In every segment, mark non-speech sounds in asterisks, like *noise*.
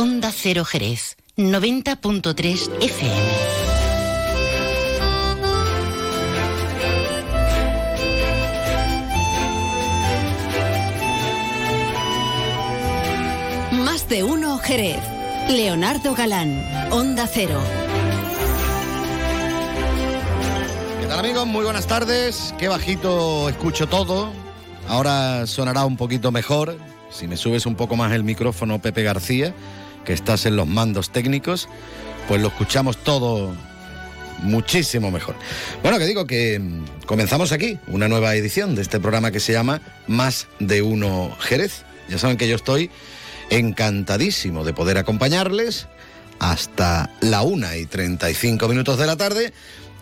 Onda Cero Jerez, 90.3 FM. Más de uno Jerez. Leonardo Galán, Onda Cero. ¿Qué tal amigos? Muy buenas tardes. Qué bajito escucho todo. Ahora sonará un poquito mejor. Si me subes un poco más el micrófono, Pepe García, que estás en los mandos técnicos, pues lo escuchamos todo muchísimo mejor. Bueno, que digo que mm, comenzamos aquí una nueva edición de este programa que se llama Más de Uno Jerez. Ya saben que yo estoy encantadísimo de poder acompañarles hasta la una y 35 minutos de la tarde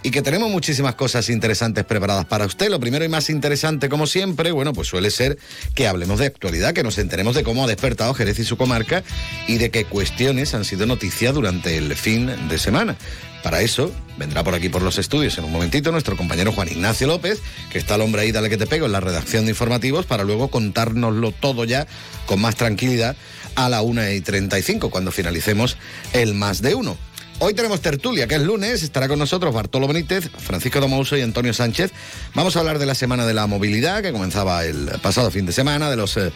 y que tenemos muchísimas cosas interesantes preparadas para usted. Lo primero y más interesante, como siempre, bueno, pues suele ser que hablemos de actualidad, que nos enteremos de cómo ha despertado Jerez y su comarca y de qué cuestiones han sido noticia durante el fin de semana. Para eso vendrá por aquí por los estudios en un momentito nuestro compañero Juan Ignacio López, que está el hombre ahí, dale que te pego, en la redacción de informativos, para luego contárnoslo todo ya con más tranquilidad a la una y 35, cuando finalicemos el más de uno. Hoy tenemos tertulia, que es lunes, estará con nosotros Bartolo Benítez, Francisco Domouso y Antonio Sánchez. Vamos a hablar de la Semana de la Movilidad, que comenzaba el pasado fin de semana, de los eh,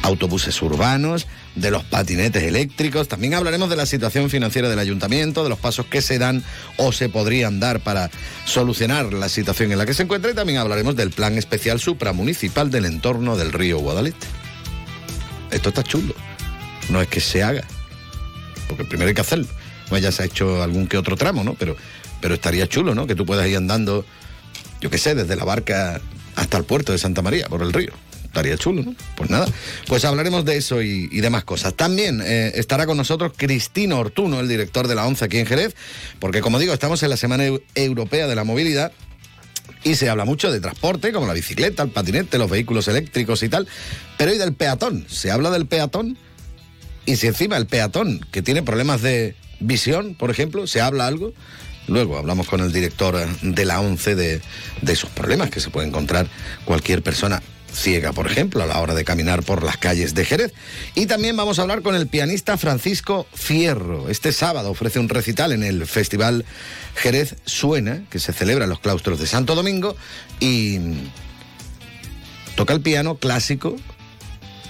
autobuses urbanos, de los patinetes eléctricos. También hablaremos de la situación financiera del ayuntamiento, de los pasos que se dan o se podrían dar para solucionar la situación en la que se encuentra y también hablaremos del plan especial supramunicipal del entorno del río Guadalete. Esto está chulo. No es que se haga, porque primero hay que hacerlo. Pues ya se ha hecho algún que otro tramo, ¿no? Pero, pero estaría chulo, ¿no? Que tú puedas ir andando, yo qué sé, desde la barca hasta el puerto de Santa María, por el río. Estaría chulo, ¿no? Pues nada, pues hablaremos de eso y, demás cosas. También eh, estará con nosotros Cristino Ortuno, el director de la ONCE aquí en Jerez, porque como digo, estamos en la Semana Eu- Europea de la Movilidad y se habla mucho de transporte, como la bicicleta, el patinete, los vehículos eléctricos y tal, pero y del peatón. Se habla del peatón y si encima el peatón, que tiene problemas de visión, por ejemplo, se habla algo, luego hablamos con el director de la ONCE de, de esos problemas que se puede encontrar cualquier persona ciega, por ejemplo, a la hora de caminar por las calles de Jerez. Y también vamos a hablar con el pianista Francisco Fierro. Este sábado ofrece un recital en el Festival Jerez Suena, que se celebra en los claustros de Santo Domingo, y toca el piano clásico,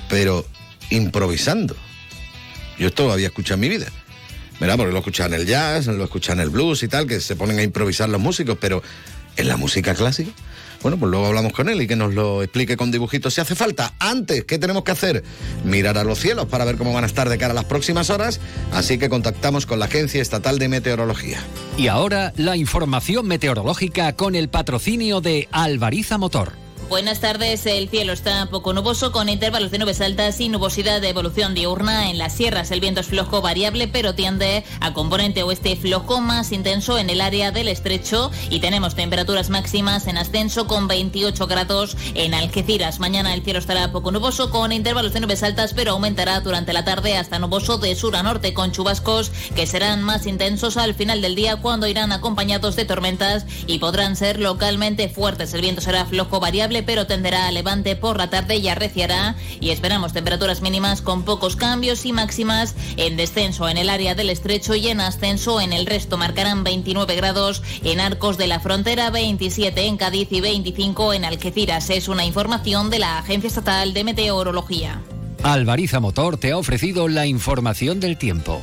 pero improvisando. Yo esto lo había escuchado en mi vida. ¿Verdad? Porque lo escuchan en el jazz, lo escuchan en el blues y tal, que se ponen a improvisar los músicos, pero en la música clásica. Bueno, pues luego hablamos con él y que nos lo explique con dibujitos si hace falta. Antes, ¿qué tenemos que hacer? Mirar a los cielos para ver cómo van a estar de cara a las próximas horas. Así que contactamos con la Agencia Estatal de Meteorología. Y ahora la información meteorológica con el patrocinio de Alvariza Motor. Buenas tardes, el cielo está poco nuboso con intervalos de nubes altas y nubosidad de evolución diurna. En las sierras el viento es flojo variable pero tiende a componente oeste flojo más intenso en el área del estrecho y tenemos temperaturas máximas en ascenso con 28 grados en Algeciras. Mañana el cielo estará poco nuboso con intervalos de nubes altas pero aumentará durante la tarde hasta nuboso de sur a norte con chubascos que serán más intensos al final del día cuando irán acompañados de tormentas y podrán ser localmente fuertes. El viento será flojo variable pero tenderá a levante por la tarde y arreciará y esperamos temperaturas mínimas con pocos cambios y máximas en descenso en el área del estrecho y en ascenso en el resto marcarán 29 grados en Arcos de la Frontera, 27 en Cádiz y 25 en Algeciras. Es una información de la Agencia Estatal de Meteorología. Alvariza Motor te ha ofrecido la información del tiempo.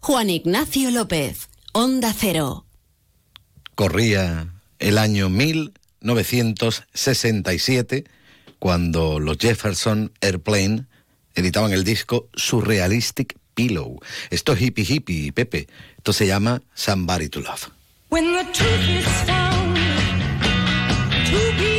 Juan Ignacio López, Onda Cero. Corría el año 1967 cuando los Jefferson Airplane editaban el disco Surrealistic Pillow. Esto es hippie hippie, Pepe. Esto se llama Somebody to Love. When the truth is found to be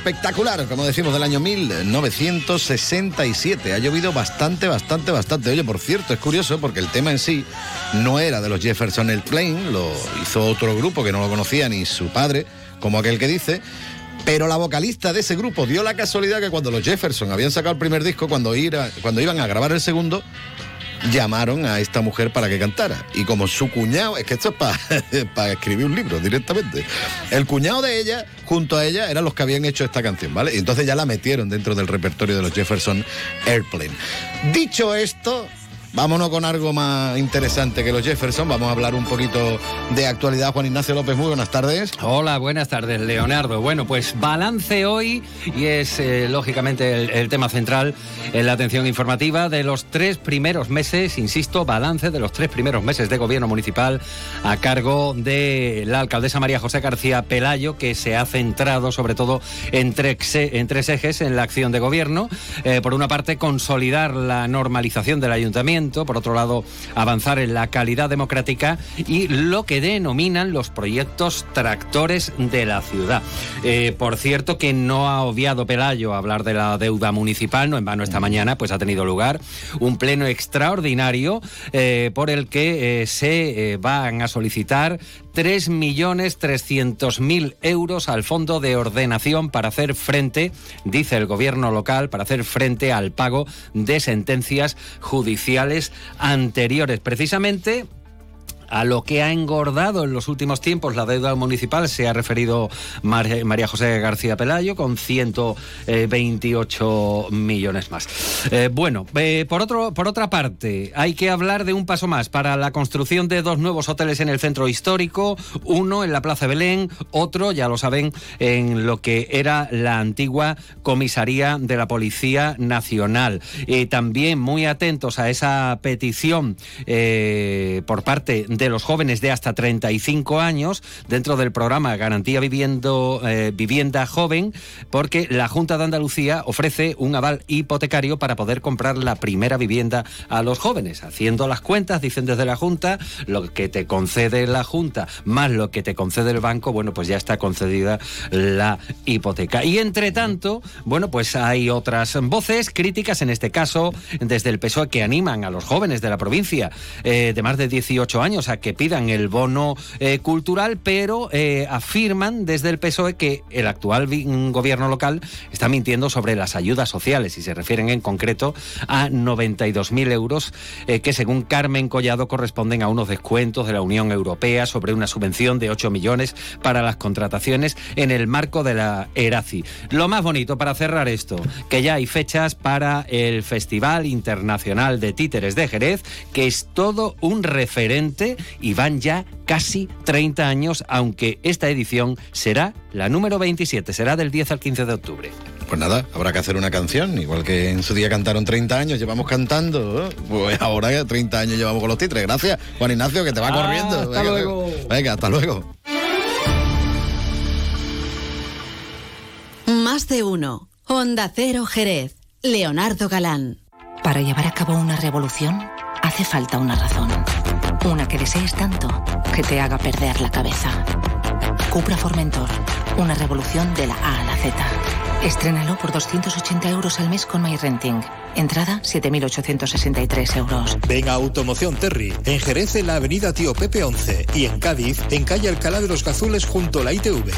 espectacular, como decimos, del año 1967. Ha llovido bastante, bastante, bastante. Oye, por cierto, es curioso porque el tema en sí no era de los Jefferson Airplane, lo hizo otro grupo que no lo conocía ni su padre, como aquel que dice. Pero la vocalista de ese grupo dio la casualidad que cuando los Jefferson habían sacado el primer disco, cuando, cuando iban a grabar el segundo, llamaron a esta mujer para que cantara. Y como su cuñado, es que esto es para *laughs* escribir un libro directamente. El cuñado de ella, junto a ella, eran los que habían hecho esta canción, ¿vale? Y entonces ya la metieron dentro del repertorio de los Jefferson Airplane. Dicho esto. Vámonos con algo más interesante que los Jefferson. Vamos a hablar un poquito de actualidad. Juan Ignacio López, muy buenas tardes. Hola, buenas tardes, Leonardo. Bueno, pues balance hoy y es eh, lógicamente el, tema central en la atención informativa de los tres primeros meses, insisto, balance de los tres primeros meses de gobierno municipal a cargo de la alcaldesa María José García Pelayo, que se ha centrado sobre todo en tres, en tres ejes en la acción de gobierno. Eh, por una parte, consolidar la normalización del ayuntamiento, por otro lado, avanzar en la calidad democrática y lo que denominan los proyectos tractores de la ciudad. Eh, por cierto, que no ha obviado Pelayo hablar de la deuda municipal, no en vano esta mañana pues ha tenido lugar un pleno extraordinario eh, por el que eh, se van a solicitar 3.300.000 euros al Fondo de Ordenación para hacer frente, dice el gobierno local, para hacer frente al pago de sentencias judiciales anteriores. Precisamente a lo que ha engordado en los últimos tiempos la deuda municipal se ha referido Mar- María José García Pelayo con 128 millones más. Eh, bueno, eh, por, otro, por otra parte, hay que hablar de un paso más para la construcción de dos nuevos hoteles en el centro histórico, uno en la Plaza Belén, otro, ya lo saben, en lo que era la antigua comisaría de la Policía Nacional. Eh, también muy atentos a esa petición eh, por parte de los jóvenes de hasta 35 años dentro del programa Garantía Viviendo, eh, Vivienda Joven, porque la Junta de Andalucía ofrece un aval hipotecario para poder comprar la primera vivienda a los jóvenes. Haciendo las cuentas, dicen desde la Junta, lo que te concede la Junta más lo que te concede el banco, bueno, pues ya está concedida la hipoteca. Y entre tanto, bueno, pues hay otras voces críticas, en este caso desde el PSOE, que animan a los jóvenes de la provincia eh, de más de 18 años que pidan el bono eh, cultural, pero eh, afirman desde el PSOE que el actual mm, gobierno local está mintiendo sobre las ayudas sociales y se refieren en concreto a 92.000 euros eh, que según Carmen Collado corresponden a unos descuentos de la Unión Europea sobre una subvención de 8 millones para las contrataciones en el marco de la ERACI. Lo más bonito para cerrar esto, que ya hay fechas para el Festival Internacional de Títeres de Jerez, que es todo un referente y van ya casi 30 años, aunque esta edición será la número 27, será del 10 al 15 de octubre. Pues nada, habrá que hacer una canción, igual que en su día cantaron 30 años, llevamos cantando, ¿eh? pues ahora ya 30 años llevamos con los titres. Gracias, Juan Ignacio, que te va Ah, corriendo. hasta Venga, luego. Venga, hasta luego. Más de uno. Honda Cero Jerez. Leonardo Galán. Para llevar a cabo una revolución hace falta una razón. Una que desees tanto que te haga perder la cabeza. Cupra Formentor. Una revolución de la A a la Z. Estrénalo por 280 euros al mes con MyRenting. Entrada 7.863 euros. Ven a Automoción Terry, en Jerez en la avenida Tío Pepe 11 y en Cádiz en calle Alcalá de los Gazules junto a la ITV.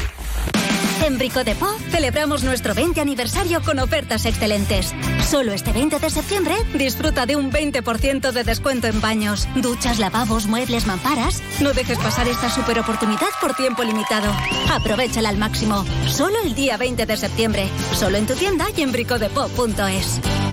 En Brico de celebramos nuestro 20 aniversario con ofertas excelentes. Solo este 20 de septiembre disfruta de un 20% de descuento en baños, duchas, lavabos, muebles, mamparas. No dejes pasar esta super oportunidad por tiempo limitado. Aprovechala al máximo. Solo el día 20 de septiembre. Solo en tu tienda y en bricodepo.es.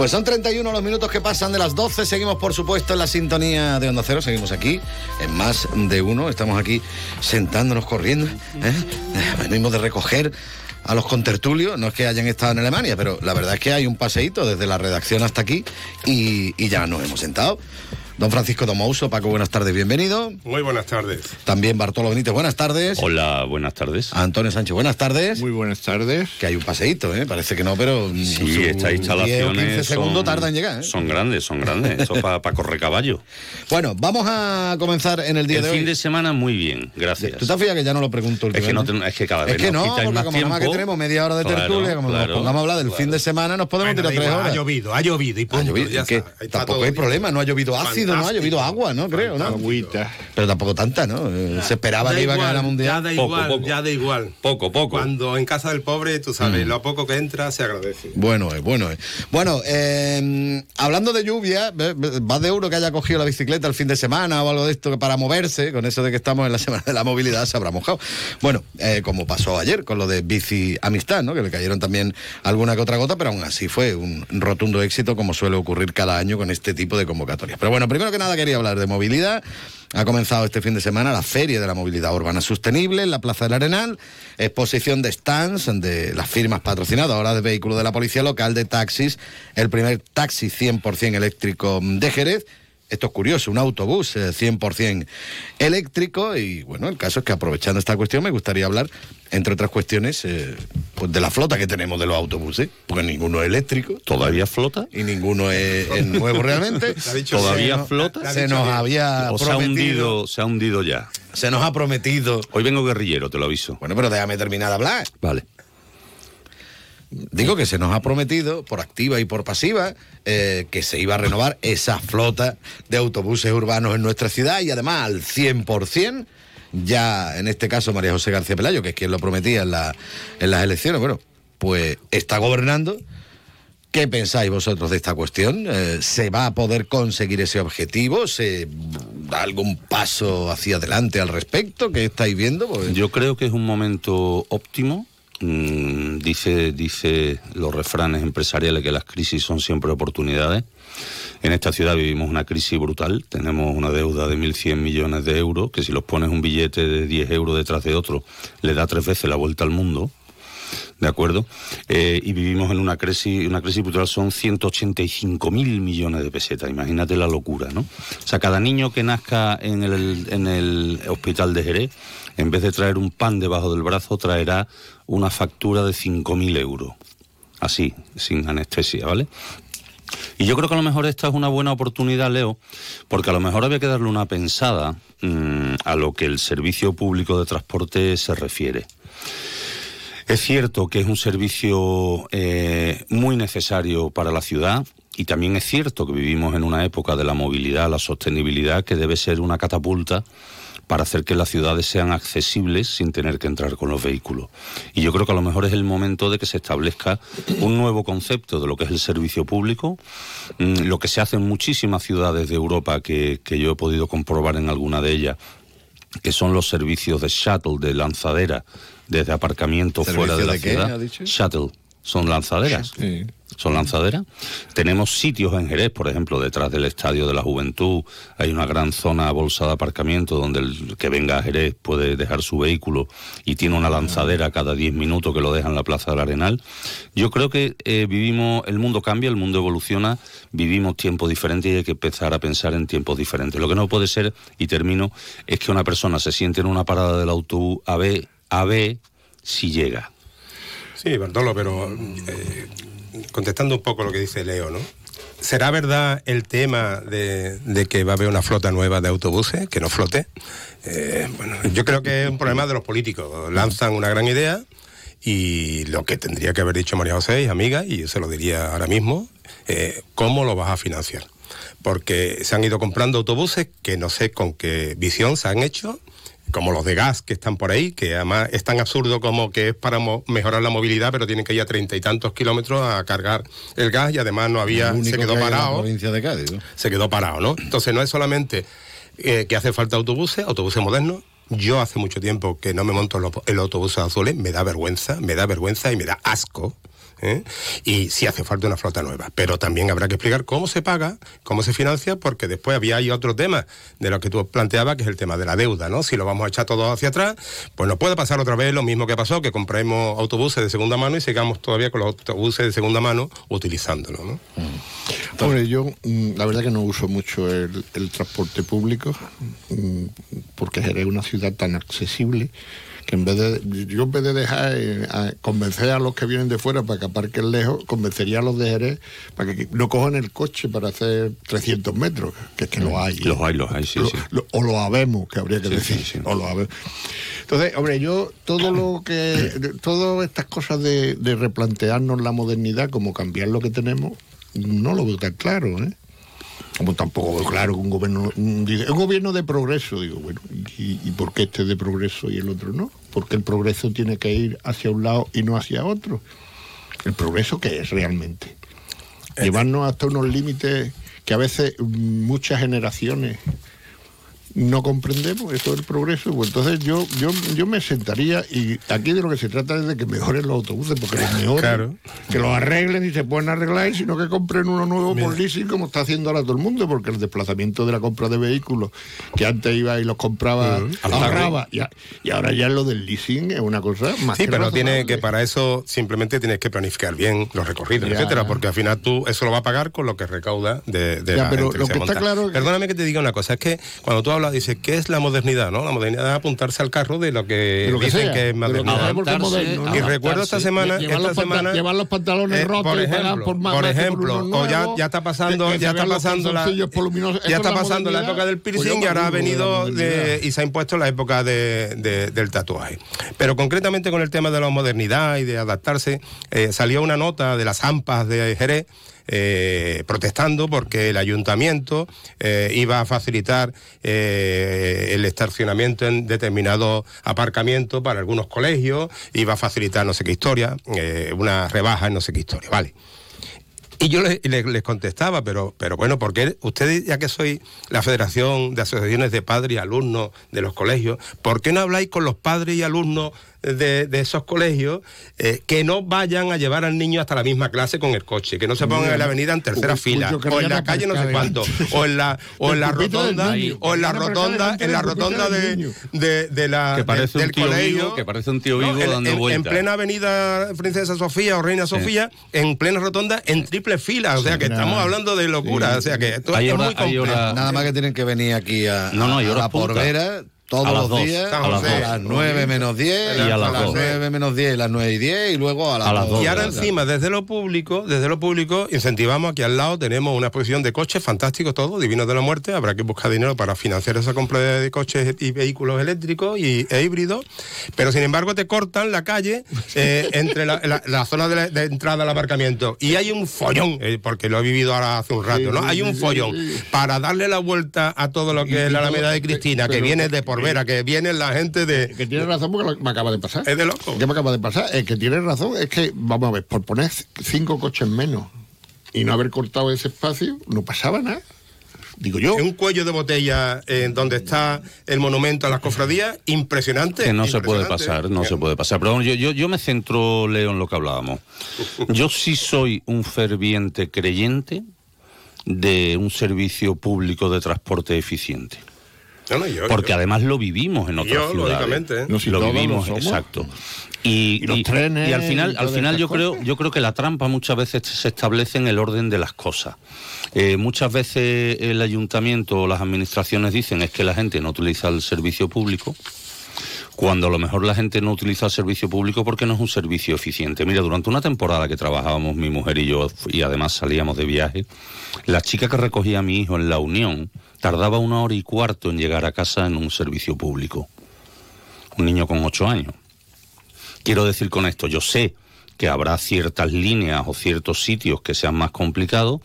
Pues son 31 los minutos que pasan de las 12. Seguimos, por supuesto, en la sintonía de Onda Cero. Seguimos aquí en más de uno. Estamos aquí sentándonos, corriendo. ¿eh? Venimos de recoger a los contertulios. No es que hayan estado en Alemania, pero la verdad es que hay un paseíto desde la redacción hasta aquí y, y ya nos hemos sentado. Don Francisco Domouso, Paco, buenas tardes, bienvenido. Muy buenas tardes. También Bartolo Benítez, buenas tardes. Hola, buenas tardes. Antonio Sánchez, buenas tardes. Muy buenas tardes. Que hay un paseíto, ¿eh? Parece que no, pero... Sí, su- estas 10 o instalaciones 15 segundos son- tardan en llegar, ¿eh? Son grandes, son grandes. Eso para correr caballo. Bueno, vamos a comenzar en el día El de fin hoy. de semana muy bien, gracias. ¿Tú te fijas que ya no lo pregunto Es que, no ten- es que cada Es vez que nos no, porque más como nada más que tenemos media hora de Claro, tertulia, como claro. nos pongamos a hablar del fin de semana, nos podemos Bueno, tirar tres igual, horas. Ha llovido, ha llovido y punto. Ha llovido, ya es que está. Tampoco hay problema, no ha llovido ácido, no ha llovido agua, ¿no? Creo, ¿no? Agüita. Pero tampoco tanta, ¿no? Eh, Se esperaba Da que iba a ganar la Ya mundial. da Poco, igual, poco. ya da igual. Poco, poco. Cuando en casa del pobre, tú Mm. sabes, lo poco que entra se agradece. Bueno, es bueno. es. Bueno, eh, hablando de lluvia, más de euro que haya cogido la bicicleta el fin de semana o algo de esto para moverse, con eso de que estamos en la semana de la movilidad, se habrá mojado. Bueno, eh, como pasó ayer con lo de bici amistad, ¿no? Que le cayeron también alguna que otra gota, pero aún así fue un rotundo éxito, como suele ocurrir cada año con este tipo de convocatorias. Pero bueno, primero que nada quería hablar de movilidad. Ha comenzado este fin de semana la Feria de la Movilidad Urbana Sostenible en la Plaza del Arenal, exposición de stands de las firmas patrocinadas ahora de vehículos de la Policía Local, de taxis, el primer taxi 100% eléctrico de Jerez. Esto es curioso, un autobús eh, 100% eléctrico y bueno, el caso es que aprovechando esta cuestión me gustaría hablar, entre otras cuestiones, eh, pues de la flota que tenemos de los autobuses, porque ninguno es eléctrico. ¿Todavía flota? Y ninguno es, es nuevo realmente. *laughs* ¿Todavía Se flota? Se nos había ¿O se ha prometido. hundido, se ha hundido ya? Se nos ha prometido. Hoy vengo guerrillero, te lo aviso. Bueno, pero déjame terminar de hablar. Vale. Digo que se nos ha prometido, por activa y por pasiva, eh, que se iba a renovar esa flota de autobuses urbanos en nuestra ciudad y además al 100%. Ya en este caso María José García Pelayo, que es quien lo prometía en, la- en las elecciones, bueno, pues está gobernando. ¿Qué pensáis vosotros de esta cuestión? Eh, ¿Se va a poder conseguir ese objetivo? ¿Se da algún paso hacia adelante al respecto? ¿Qué estáis viendo? Pues- Yo creo que es un momento óptimo. Mm, dice, dice los refranes empresariales que las crisis son siempre oportunidades. En esta ciudad vivimos una crisis brutal. Tenemos una deuda de 1.100 millones de euros, que si los pones un billete de 10 euros detrás de otro, le da tres veces la vuelta al mundo. ¿De acuerdo? Eh, y vivimos en una crisis, una crisis brutal, son 185 mil millones de pesetas. Imagínate la locura, ¿no? O sea, cada niño que nazca en el, en el hospital de Jerez, en vez de traer un pan debajo del brazo, traerá una factura de 5.000 euros. Así, sin anestesia, ¿vale? Y yo creo que a lo mejor esta es una buena oportunidad, Leo, porque a lo mejor había que darle una pensada mm, a lo que el servicio público de transporte se refiere. Es cierto que es un servicio eh, muy necesario para la ciudad y también es cierto que vivimos en una época de la movilidad, la sostenibilidad, que debe ser una catapulta para hacer que las ciudades sean accesibles sin tener que entrar con los vehículos. Y yo creo que a lo mejor es el momento de que se establezca un nuevo concepto de lo que es el servicio público, mm, lo que se hace en muchísimas ciudades de Europa que, que yo he podido comprobar en alguna de ellas, que son los servicios de shuttle, de lanzadera, desde aparcamiento fuera de ¿Servicio la de qué, ciudad. ha dicho? Shuttle, son lanzaderas. Son lanzaderas. Tenemos sitios en Jerez, por ejemplo, detrás del Estadio de la Juventud, hay una gran zona bolsa de aparcamiento donde el que venga a Jerez puede dejar su vehículo y tiene una lanzadera cada 10 minutos que lo deja en la Plaza del Arenal. Yo creo que eh, vivimos, el mundo cambia, el mundo evoluciona, vivimos tiempos diferentes y hay que empezar a pensar en tiempos diferentes. Lo que no puede ser, y termino, es que una persona se siente en una parada del autobús a ver, a ver si llega. Sí, Bartolo, pero eh, contestando un poco lo que dice Leo, ¿no? ¿Será verdad el tema de, que va a haber una flota nueva de autobuses que no flote? Eh, bueno, yo creo que es un problema de los políticos. Lanzan una gran idea y lo que tendría que haber dicho María José, amiga, y yo se lo diría ahora mismo, eh, ¿cómo lo vas a financiar? Porque se han ido comprando autobuses que no sé con qué visión se han hecho, como los de gas que están por ahí, que además es tan absurdo como que es para mejorar la movilidad, pero tienen que ir a treinta y tantos kilómetros a cargar el gas y además no había, se quedó que hay en la parado provincia de Cádiz. ¿no? se quedó parado, ¿no? Entonces no es solamente eh, que hace falta autobuses, autobuses modernos. Yo hace mucho tiempo que no me monto en los autobuses azules, me da vergüenza, me da vergüenza y me da asco. ¿Eh? y sí hace falta una flota nueva. Pero también habrá que explicar cómo se paga, cómo se financia, porque después había ahí otro tema de lo que tú planteabas, que es el tema de la deuda, ¿no? Si lo vamos a echar todo hacia atrás, pues no puede pasar otra vez lo mismo que pasó, que compremos autobuses de segunda mano y sigamos todavía con los autobuses de segunda mano utilizándolo, ¿no? Hombre, yo mm, la verdad que no uso mucho el, transporte público mm, porque es una ciudad tan accesible que en vez de yo en vez de dejar eh, a convencer a los que vienen de fuera para que aparquen lejos, convencería a los de Jerez para que no cojan el coche para hacer 300 metros, que es que lo hay. Los hay, los hay, sí, Lo- sí. lo- o lo habemos, que habría que Sí, decir. sí, sí. O lo habemos. Entonces, hombre, yo todo lo que, todas estas cosas de, de replantearnos la modernidad, como cambiar lo que tenemos, no lo veo tan claro, ¿eh? Como tampoco claro que un gobierno, dice, un gobierno de progreso, digo, bueno, ¿y, y por qué este de progreso y el otro no? Porque el progreso tiene que ir hacia un lado y no hacia otro. ¿El progreso qué es realmente? Llevarnos hasta unos límites que a veces mm, muchas generaciones no comprendemos eso del progreso, pues entonces yo, yo, yo me sentaría y aquí de lo que se trata es de que mejoren los autobuses, porque los mejoren, Claro. que los arreglen y se pueden arreglar, y sino que compren uno nuevo por leasing como está haciendo ahora todo el mundo, porque el desplazamiento de la compra de vehículos, que antes iba y los compraba, al ahorraba, y, a- y ahora ya lo del leasing es una cosa más Sí, que pero razonable. tiene que para eso simplemente tienes que planificar bien los recorridos, Ya. etcétera, porque al final tú eso lo vas a pagar con lo que recauda de, de Ya, la pero gente lo se que está monta. claro Perdóname que te diga una cosa, es que cuando tú hablas dices ¿qué es la modernidad? ¿no? La modernidad es apuntarse al carro de lo que, De lo que dicen sea, que es que modernidad. Y recuerdo esta semana, Llevar esta los semana llevar los pantalones eh, rotos por ejemplo, por por más que por ejemplo, o ya, ya está pasando, ya está pasando la, voluminosos. ya ¿Eso está pasando la época del Pues piercing y ahora ha venido de- y se ha impuesto la época de- de- del tatuaje. Pero concretamente con el tema de la modernidad y de adaptarse, eh, salió una nota de las AMPAs de Jerez eh, protestando porque el ayuntamiento eh, iba a facilitar eh, el estacionamiento en determinados aparcamientos para algunos colegios, iba a facilitar no sé qué historia, una rebaja en no sé qué historia, vale. Y yo le- le- les, contestaba, pero, pero bueno, porque ustedes, ya que soy la Federación de Asociaciones de Padres y Alumnos de los colegios, ¿por qué no habláis con los padres y alumnos de, de esos colegios eh, que no vayan a llevar al niño hasta la misma clase con el coche, que no se pongan en la avenida en tercera Uy, fila, o en la calle no sé cuánto, o en la, o en la Del del rotonda, o en la rotonda, en la del rotonda del de, de, de la, Que parece de- un del tío colegio. Que parece un tío No, en- dando en- vueltas. En plena avenida Princesa Sofía o Reina Sofía, en plena rotonda, en triple fila. O sea que estamos hablando de locura. O sea que esto Hay es hora- muy complejo. hora- Nada más que tienen que venir aquí a, No, no, a la punta. Todos A las los dos, días a las dos. las 9 menos 10 Y a las dos. 9 menos 10 y las 9 y 10 y luego a las, A las dos. dos. Y ahora encima, desde lo público, desde lo público, incentivamos aquí al lado, tenemos una exposición de coches fantásticos todos, divinos de la muerte, habrá que buscar dinero para financiar esa compra de, coches y vehículos eléctricos y, e híbridos, pero sin embargo te cortan la calle eh, *laughs* entre la, la- la zona de, la- de entrada al aparcamiento y hay un follón, eh, porque lo he vivido ahora hace un rato, ¿no? Hay un follón para darle la vuelta a todo lo Y- que es la Alameda de Cristina, que viene de Porvera, que viene la gente de... Que tiene razón porque lo- me acaba de pasar. Es de loco. ¿Qué me acaba de pasar? Es que tiene razón. Es que, vamos a ver, por poner cinco coches menos y no haber cortado ese espacio, no pasaba nada. Digo yo. un cuello de botella en donde está el monumento a las cofradías, impresionante. Que no se puede impresionante. pasar, no se puede pasar. Pero bueno, yo, yo, yo me centro, Leo, en lo que hablábamos. *laughs* Yo sí soy un ferviente creyente de un servicio público de transporte eficiente. No, no, yo- Porque yo- además lo vivimos en otras Yo, ciudades. lógicamente, ¿eh? No, si lo vivimos, lo exacto. Y, Y los trenes y al y final, al final yo creo, yo creo que la trampa muchas veces se establece en el orden de las cosas. Eh, muchas veces el ayuntamiento o las administraciones dicen es que la gente no utiliza el servicio público cuando a lo mejor la gente no utiliza el servicio público porque no es un servicio eficiente. Mira, durante una temporada que trabajábamos mi mujer y yo y además salíamos de viaje, la chica que recogía a mi hijo en la Unión tardaba una hora y cuarto en llegar a casa en un servicio público. Un niño con ocho años. Quiero decir con esto, yo sé que habrá ciertas líneas o ciertos sitios que sean más complicados,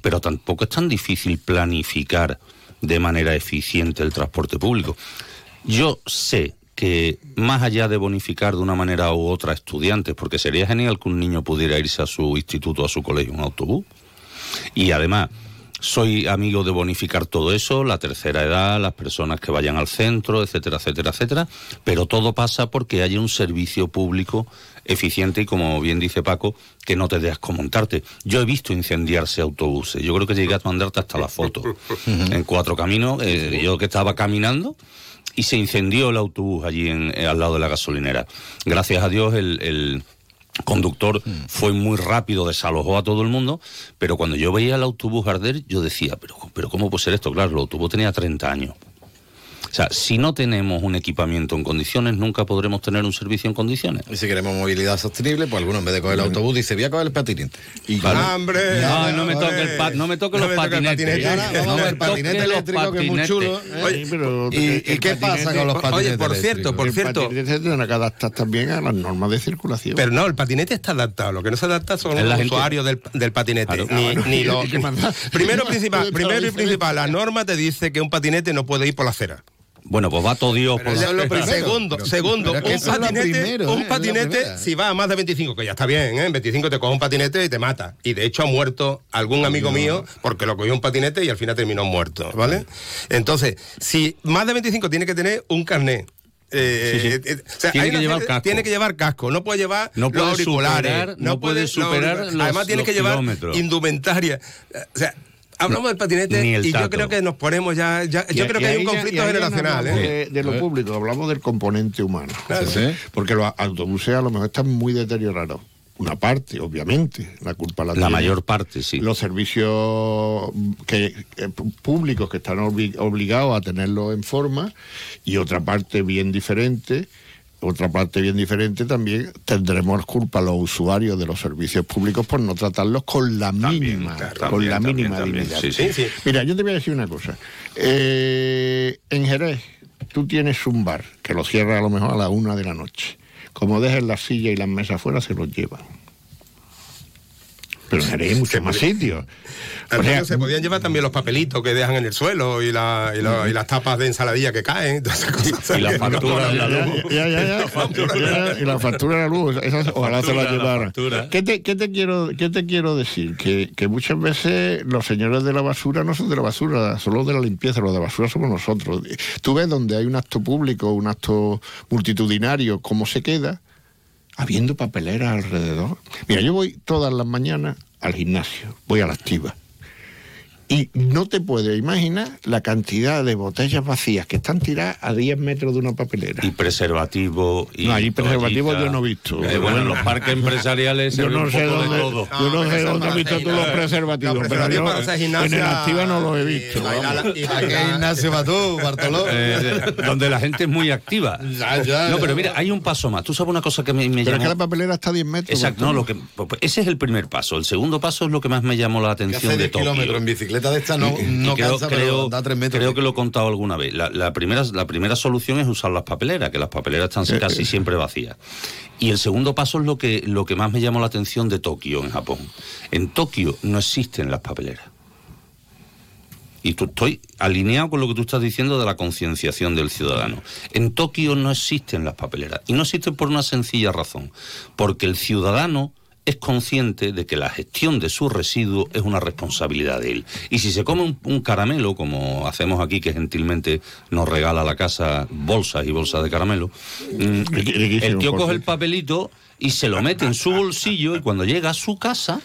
pero tampoco es tan difícil planificar de manera eficiente el transporte público. Yo sé que más allá de bonificar de una manera u otra a estudiantes, porque sería genial que un niño pudiera irse a su instituto, a su colegio en autobús, y además Soy amigo de bonificar todo eso, la tercera edad, las personas que vayan al centro, etcétera, etcétera, etcétera. Pero todo pasa porque haya un servicio público eficiente y, como bien dice Paco, que no te dejas montarte. Yo he visto incendiarse autobuses. Yo creo que llegué a mandarte hasta la foto. *laughs* en Cuatro Caminos, eh, yo que estaba caminando y se incendió el autobús allí en, eh, al lado de la gasolinera. Gracias a Dios el, el conductor fue muy rápido, desalojó a todo el mundo, pero cuando yo veía el autobús arder, yo decía, pero, pero ¿cómo puede ser esto? Claro, el autobús tenía 30 años. O sea, si no tenemos un equipamiento en condiciones, nunca podremos tener un servicio en condiciones. Y si queremos movilidad sostenible, pues algunos en vez de coger el autobús dice, voy a coger el patinete. Y Claro. ¡Hombre! No, no me toque el pa- no me toque los me toque el patinetes. patinete. No el patinete toque los eléctrico que es muy patinetes. chulo. ¿eh? Oye, pero ¿Y, el y qué pasa con los Oye, patinetes por cierto, por el cierto. patinete se tiene que adaptar también a las normas de circulación. Pero no, el patinete está adaptado. Lo que no se adapta son los gente- usuarios del, del patinete. Claro. Ni, Ah, *laughs* primero, ¿Qué principal, *laughs* primero y principal, la norma te dice que un patinete no puede ir por la acera. Bueno, pues va todo Dios por la- primero. Segundo, Pero- segundo, pero un patinete, primero, ¿eh? un la patinete si va a más de 25, que ya está bien, ¿eh? En 25 te coge un patinete y te mata. Y de hecho ha muerto algún amigo mío porque lo cogió un patinete y al final terminó muerto, ¿vale? Entonces, si más de 25 tiene que tener un carnet. Eh, Sí, sí. eh, eh, o sea, Tiene que llevar casco. Tiene que llevar casco, no puede llevar No los puede auriculares. superar- no puede superar los- Además tiene que llevar indumentaria. O sea, hablamos del patinete y yo creo que nos ponemos ya... ya- yo Y- creo y que hay un conflicto no generacional, hablamos ¿eh? De, de lo público, hablamos del componente humano. Claro. Sí. Porque los autobuses a lo mejor están muy deteriorados. Una parte, obviamente, la culpa la, La tiene mayor parte, sí. Los servicios que, que- públicos que están obli- obligados a tenerlo en forma y otra parte bien diferente. Otra parte bien diferente también tendremos culpa los usuarios de los servicios públicos por no tratarlos con la mínima, claro, con también, la también, mínima dignidad. sí, sí. Sí, sí. Mira, yo te voy a decir una cosa. Eh, en Jerez, tú tienes un bar que lo cierra a lo mejor a la una de la noche. Como dejes la silla y las mesas fuera, se los llevan. Pero hay muchos más sitios. O sea, se podían llevar también los papelitos que dejan en el suelo y, la- y la- y las tapas de ensaladilla que caen, todas esas cosas. Y la factura de la luz. *laughs* Ya, ya, ya. Ya, Y la factura de la luz, esas ojalá se la factura, la llevaran. factura. ¿Qué te, qué te quiero, qué te quiero decir? Que, que muchas veces los señores de la basura no son de la basura, son los de la limpieza, los de basura somos nosotros. Tú ves donde hay un acto público, un acto multitudinario, cómo se queda, habiendo papelera alrededor. Mira, yo voy todas las mañanas al gimnasio, voy a la activa. Y no te puedes imaginar la cantidad de botellas vacías que están tiradas a 10 metros de una papelera. Y preservativo. Y No, ahí preservativo yo no he visto. Eh, bueno, en los parques empresariales *laughs* Yo no un sé poco dónde, de todo. yo no No, sé pero dónde has eso visto para tú los preservativos, los pero yo para hacer en gimnasia el activa no los he y visto. bailar y ¿A qué bailar- gimnasio vas tú, Bartoló? Eh, donde la gente es muy activa. Ya, ya, no, pero mira, hay un paso más. Tú sabes una cosa que me, me Pero es que la papelera está a 10 metros. Exacto, no, lo que, pues, ese es el primer paso. El segundo paso es lo que más me llamó la atención de 10 Tokio. kilómetros en bicicleta de esta no, Y- y no creo, cansa, pero creo- da 3 metros. creo que lo he contado alguna vez. La, la primera, la primera solución es usar las papeleras, que las papeleras están Eh, casi siempre vacías. Y el segundo paso es lo que, lo que más me llamó la atención de Tokio, en Japón. En Tokio no existen las papeleras. Y tú, estoy alineado con lo que tú estás diciendo de la concienciación del ciudadano. En Tokio no existen las papeleras. Y no existen por una sencilla razón. Porque el ciudadano es consciente de que la gestión de sus residuos es una responsabilidad de él. Y si se come un, un caramelo, como hacemos aquí, que gentilmente nos regala la casa bolsas y bolsas de caramelo, mm, el tío coge el papelito y se lo mete en su bolsillo y cuando llega a su casa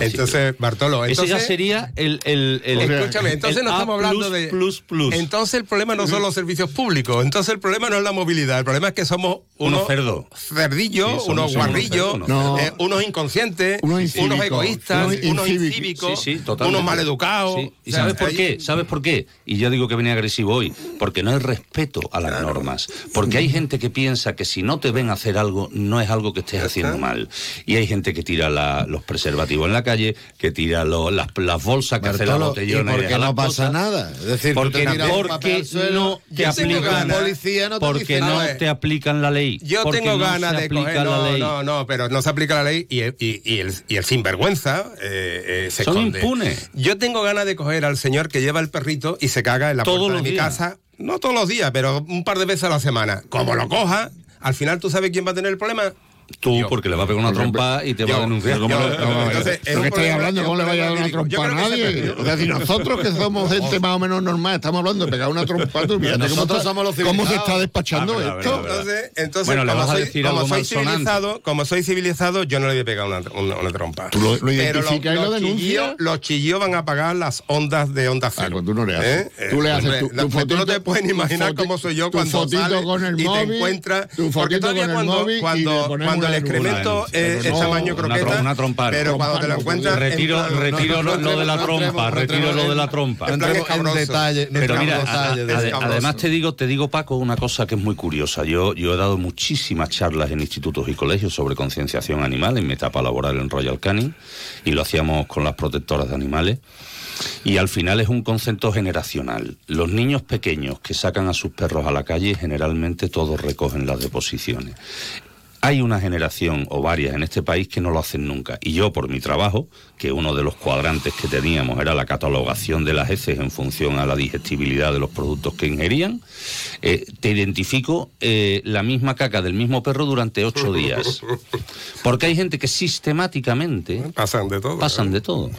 Entonces, Bartolo, Ese ya entonces- sería el... el, el- Escúchame, entonces el no estamos hablando de. plus, plus. Entonces el problema no son los servicios públicos. Entonces el problema no es la movilidad. El problema es que somos Unos unos cerdos. cerdillos, Sí, somos unos guarrillos, no. eh, unos inconscientes, Unos egoístas, unos unos incívicos. Sí, unos maleducados. Sí. ¿Y O sea, sabes por ahí- qué? ¿Sabes por qué? Y yo digo que venía agresivo hoy. Porque no hay respeto a las normas. Porque hay gente que piensa que si no te ven hacer algo, no es algo que estés haciendo mal. Y hay gente que tira la- los preservativos en la calle, que tira lo- las, las bolsas, que hace la Bartolo, ¿y botellona. por deja qué las no pasa cosas. nada? Es decir, porque, te porque no te aplican ganas- policía no te porque no te aplican la ley. Yo porque tengo no ganas de coger. la No, ley. no, no, pero no se aplica la ley y, y- y el, y el sinvergüenza eh, eh, se Son esconde. impunes. Yo tengo ganas de coger al señor que lleva el perrito y se caga en la Todos puerta de los mi días. casa. No todos los días, pero un par de veces a la semana. Como lo coja, al final tú sabes quién va a tener el problema. Tú, porque le va a pegar una trompa y te va a denunciar. ¿Cómo lo- Yo- vamos a ver, entonces, ¿pero qué estáis hablando? ¿Cómo le vaya a dar una trompa a nadie? O sea, si nosotros que somos *laughs* gente más o menos normal, estamos hablando de pegar una trompa, tú fíjate Nosotros está- somos los cómo se está despachando Ah, verdad, esto. Entonces, entonces Bueno, como, soy, como soy civilizado, como soy civilizado, yo no le voy a pegar una, una, una trompa. Tú lo- lo Pero identificas y lo los denuncias. Los chillillos van a pagar las ondas de onda cero. pues tú no le haces. ¿Eh? Tú le Eh, haces tu- tu tú no te puedes imaginar cómo soy yo cuando sales con el y móvil, te encuentras... tu Porque fotito todavía con el cuando, móvil cuando, cuando el una excremento es, es No, tamaño una croqueta, tro- una trompa, pero cuando te lo encuentras... en Retiro, lo, de la trompa, retiro lo de la trompa. En detalle. Pero mira, además te digo, te digo Paco una cosa que es muy curiosa. Yo, yo he dado muchísimas charlas en institutos y colegios sobre concienciación animal en mi etapa laboral en Royal Canin y lo hacíamos con las protectoras de animales. Y al final es un concepto generacional. Los niños pequeños que sacan a sus perros a la calle generalmente todos recogen las deposiciones. Hay una generación o varias en este país que no lo hacen nunca. Y yo, por mi trabajo, que uno de los cuadrantes que teníamos era la catalogación de las heces en función a la digestibilidad de los productos que ingerían, eh, te identifico eh, la misma caca del mismo perro durante ocho *laughs* días. Porque hay gente que sistemáticamente Pasan de todo. pasan ¿eh? de todo.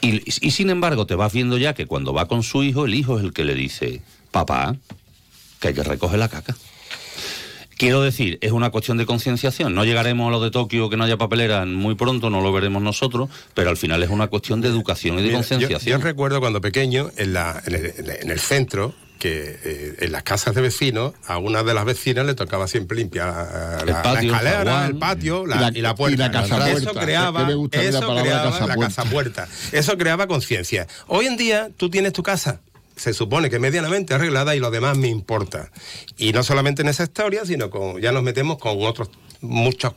Y, y sin embargo, te vas viendo ya que cuando va con su hijo, el hijo es el que le dice, papá, que hay que recoger la caca. Quiero decir, es una cuestión de concienciación. No llegaremos a lo de Tokio, que no haya papelera muy pronto, no lo veremos nosotros, pero al final es una cuestión de educación y de yo, concienciación. yo recuerdo cuando pequeño, en, la, en, el, en el centro, que eh, en las casas de vecinos, a una de las vecinas le tocaba siempre limpiar la, El patio, la escalera, el patio la- Y la- y, la, puerta. y la casa eso creaba, eso creaba casa la puerta. casa puerta. Eso creaba conciencia. Hoy en día tú tienes tu casa. Se supone que medianamente arreglada y lo demás me importa. Y no solamente en esa historia, sino con, ya nos metemos con otros muchos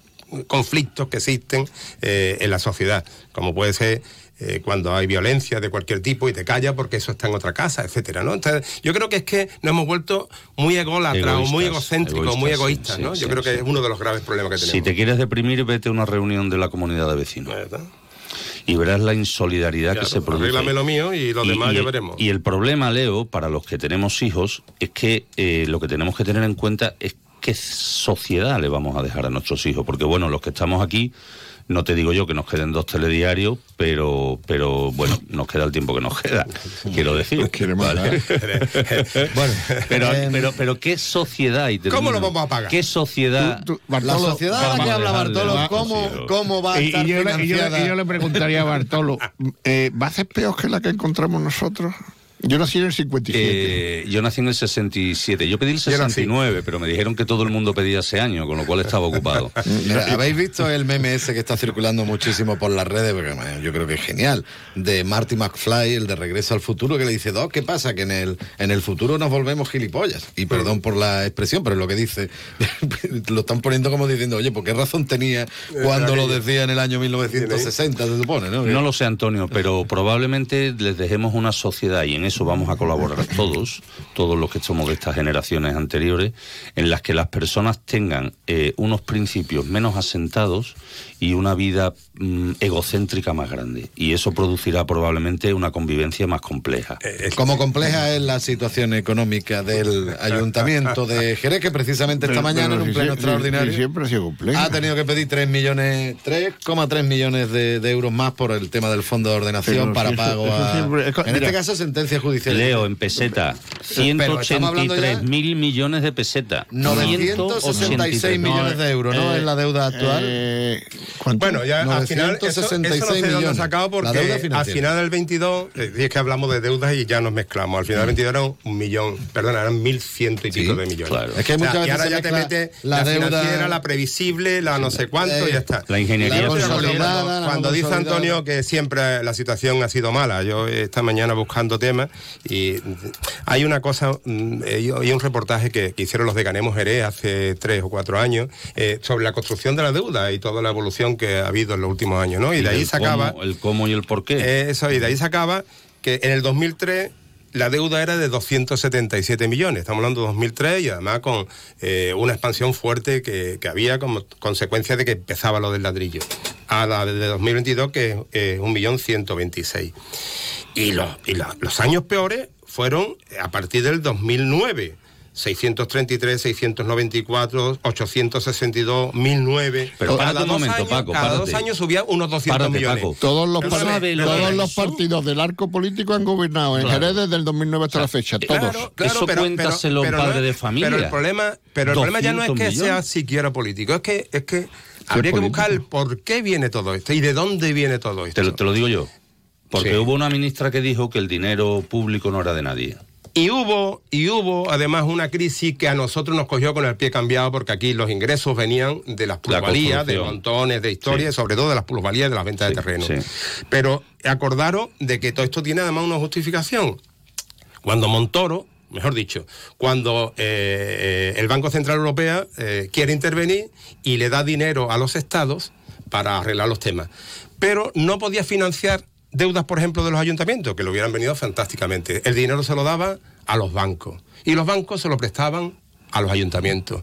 conflictos que existen eh, en la sociedad, como puede ser eh, cuando hay violencia de cualquier tipo y te calla porque eso está en otra casa, etcétera, ¿no? Entonces, yo creo que es que nos hemos vuelto muy ególatras o muy Egoístas, egocéntricos, muy egoístas, egoístas, sí, ¿no? sí, yo creo que es uno de los graves problemas que Si tenemos. te quieres deprimir, vete a una reunión de la comunidad de vecinos. ¿Verdad? Y verás la insolidaridad Claro, que se produce. arréglame lo mío y lo demás ya veremos. Y el problema, Leo, para los que tenemos hijos, es que eh, lo que tenemos que tener en cuenta es qué sociedad le vamos a dejar a nuestros hijos. Porque, bueno, los que estamos aquí, no te digo yo que nos queden dos telediarios, pero, pero bueno, nos queda el tiempo que nos queda, *laughs* quiero decir. ¿vale? *laughs* Bueno, Pero, eh, pero, pero ¿qué sociedad? y ¿Cómo lo vamos a pagar? ¿Qué sociedad? Tú- tú- la Bartolo, sociedad a la que habla Bartolo, ¿cómo, ¿cómo va a estar y yo, le, y yo y yo le preguntaría a Bartolo, *laughs* eh, ¿va a ser peor que la que encontramos nosotros? Yo nací en el 57. Eh, yo nací en el 67. Yo pedí el Yo nací. 69, pero me dijeron que todo el mundo pedía ese año, con lo cual estaba ocupado. *laughs* Mira, *laughs* ¿Habéis visto el meme ese que está circulando muchísimo por las redes? Porque man, yo creo que es genial. De Marty McFly, el de Regreso al Futuro, que le dice, Doc, ¿qué pasa? Que en el, en el futuro nos volvemos gilipollas. Y perdón por la expresión, pero es lo que dice. *laughs* lo están poniendo como diciendo, oye, ¿por qué razón tenía cuando lo decía en el año 1960, se supone? ¿no? No lo sé, Antonio, pero probablemente les dejemos una sociedad y en eso vamos a colaborar todos, todos los que somos de estas generaciones anteriores, en las que las personas tengan eh, unos principios menos asentados y una vida mm, egocéntrica más grande. Y eso producirá probablemente una convivencia más compleja. Eh, Como compleja es la situación económica del ayuntamiento de Jerez, que precisamente esta Pero- mañana pero en un si pleno si- extraordinario si siempre ha sido compleja. ha tenido que pedir 3 millones, 3,3 millones de, de euros más por el tema del fondo de ordenación Pero para si pago eso a- siempre- es co- En mira, este caso, sentencia judicial. Leo, en peseta, Pero estamos hablando ya- 183 mil millones de pesetas. 966 millones de euros, ¿no? Eh, es la deuda actual. eh, ¿cuánto? Bueno, ya al final, eso, eso no sé 966 de dónde ha sacado La porque al final del 22, eh, y es que hablamos de deudas y ya nos mezclamos. Al final del 22 eran un millón, perdón, eran mil ciento y pico de millones. claro. Es que muchas y ahora ya te mezcla mete la la, deuda- financiera, la previsible, la no sé cuánto, Eh, y ya está. La ingeniería acuerdo consolidada, cuando, la dice. Antonio que siempre la situación ha sido mala. Yo esta mañana buscando temas y mm, hay una cosa, mm, hay un reportaje que, que hicieron los de Ganemos Jerez hace tres o cuatro años eh, sobre la construcción de la deuda y toda la evolución que ha habido en los últimos años, ¿no? Y de ahí sacaba... cómo- el cómo y el por qué. Eso, y de ahí sacaba que en el 2003 la deuda era de 277 millones. Estamos hablando de 2003 y además con eh, una expansión fuerte que, que había como consecuencia de que empezaba lo del ladrillo. A la de 2022 que es eh, 1.126.000. Y, los, y la- los años peores fueron a partir del 2009. O 633, 694, 862, 1009. Pero cada un dos momento, años, Paco, Cada dos párate. años subía unos 200 Párate, millones. Paco. Todos los, todos los partidos del arco político han gobernado en Claro. Jerez desde el 2009 hasta la fecha, todos. Claro, claro, Eso pero, cuéntaselo pero- padre no de familia. Pero el problema, pero el problema ya no es 200 que sea siquiera político, es que, es que habría que buscar el por qué viene todo esto y de dónde viene todo esto. Te lo, te lo digo yo. Porque Sí. hubo una ministra que dijo que el dinero público no era de nadie. Y hubo, y hubo además una crisis que a nosotros nos cogió con el pie cambiado porque aquí los ingresos venían de las La plusvalías, de montones de historias, Sí. sobre todo de las plusvalías de las ventas Sí, de terreno. sí. Pero acordaros de que todo esto tiene además una justificación. Cuando Montoro, mejor dicho, cuando eh, eh, el Banco Central Europeo eh, quiere intervenir y le da dinero a los estados para arreglar los temas. Pero no podía financiar deudas, por ejemplo, de los ayuntamientos, que le hubieran venido fantásticamente. El dinero se lo daba a los bancos y los bancos se lo prestaban a los ayuntamientos.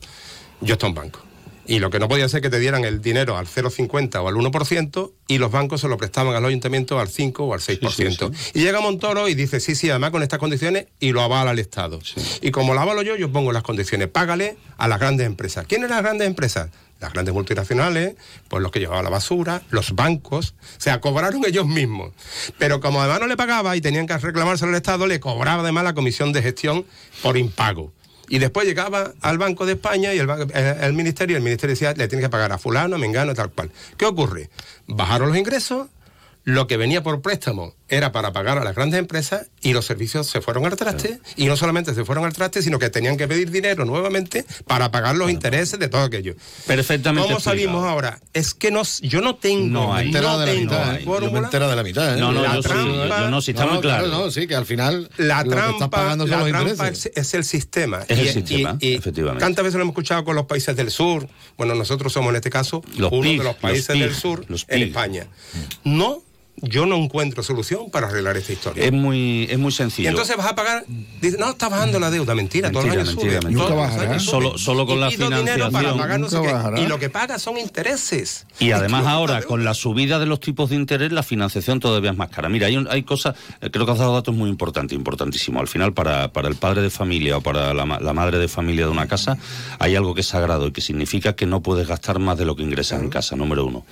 Yo estoy en banco. Y lo que no podía ser que te dieran el dinero al 0,50 o al 1% y los bancos se lo prestaban a los ayuntamientos al 5 o al 6%. Y llega Montoro y dice, sí, sí, además con estas condiciones y lo avala el Estado. Y como lo avalo yo, yo pongo las condiciones. Págale a las grandes empresas. ¿Quiénes las grandes empresas? Las grandes multinacionales, pues los que llevaban la basura, los bancos, o sea, cobraron ellos mismos. Pero como además no le pagaba y tenían que reclamárselo al Estado, le cobraba además la comisión de gestión por impago. Y después llegaba al Banco de España y el, eh, ministerio, y el ministerio decía, le tienes que pagar a fulano, a mengano, tal cual. ¿Qué ocurre? Bajaron los ingresos, lo que venía por préstamo era para pagar a las grandes empresas y los servicios se fueron al traste. Y no solamente se fueron al traste, sino que tenían que pedir dinero nuevamente para pagar los intereses de todo aquello. Perfectamente ¿Cómo explicado. salimos ahora? Es que no, yo no tengo, No hay. Me entero no de la tengo mitad, ¿eh? Yo me entero de la mitad, ¿eh? No, no, La yo sí, trampa- yo no, sí está No, muy claro. no, sí, que al final La lo que estás trampa, pagando son la los trampa intereses. es, es el sistema. Es el sistema, efectivamente. ¿Cuántas veces lo hemos escuchado con los países del sur? Bueno, nosotros somos en este caso Los uno PIG, de los países los PIG, del sur los en. España. No, yo no encuentro solución para arreglar esta historia. Es muy, es muy y sencillo. entonces vas a pagar, dice, no, está bajando la deuda, mentira, todos los Mentira, años mentira, sube, mentira. todos Nunca los bajará. años sube. Solo- solo con Y la para financiación. pagar no sé Nunca qué. bajará. Y lo que paga son intereses. Y además *laughs* ahora, con la subida de los tipos de interés, la financiación todavía es más cara. Mira, hay, un- hay cosas, eh, creo que has dado datos muy importantes, importantísimos. Al final, para, para el padre de familia o para la, ma- la madre de familia de una casa, hay algo que es sagrado y que significa que no puedes gastar más de lo que ingresas en casa, número uno.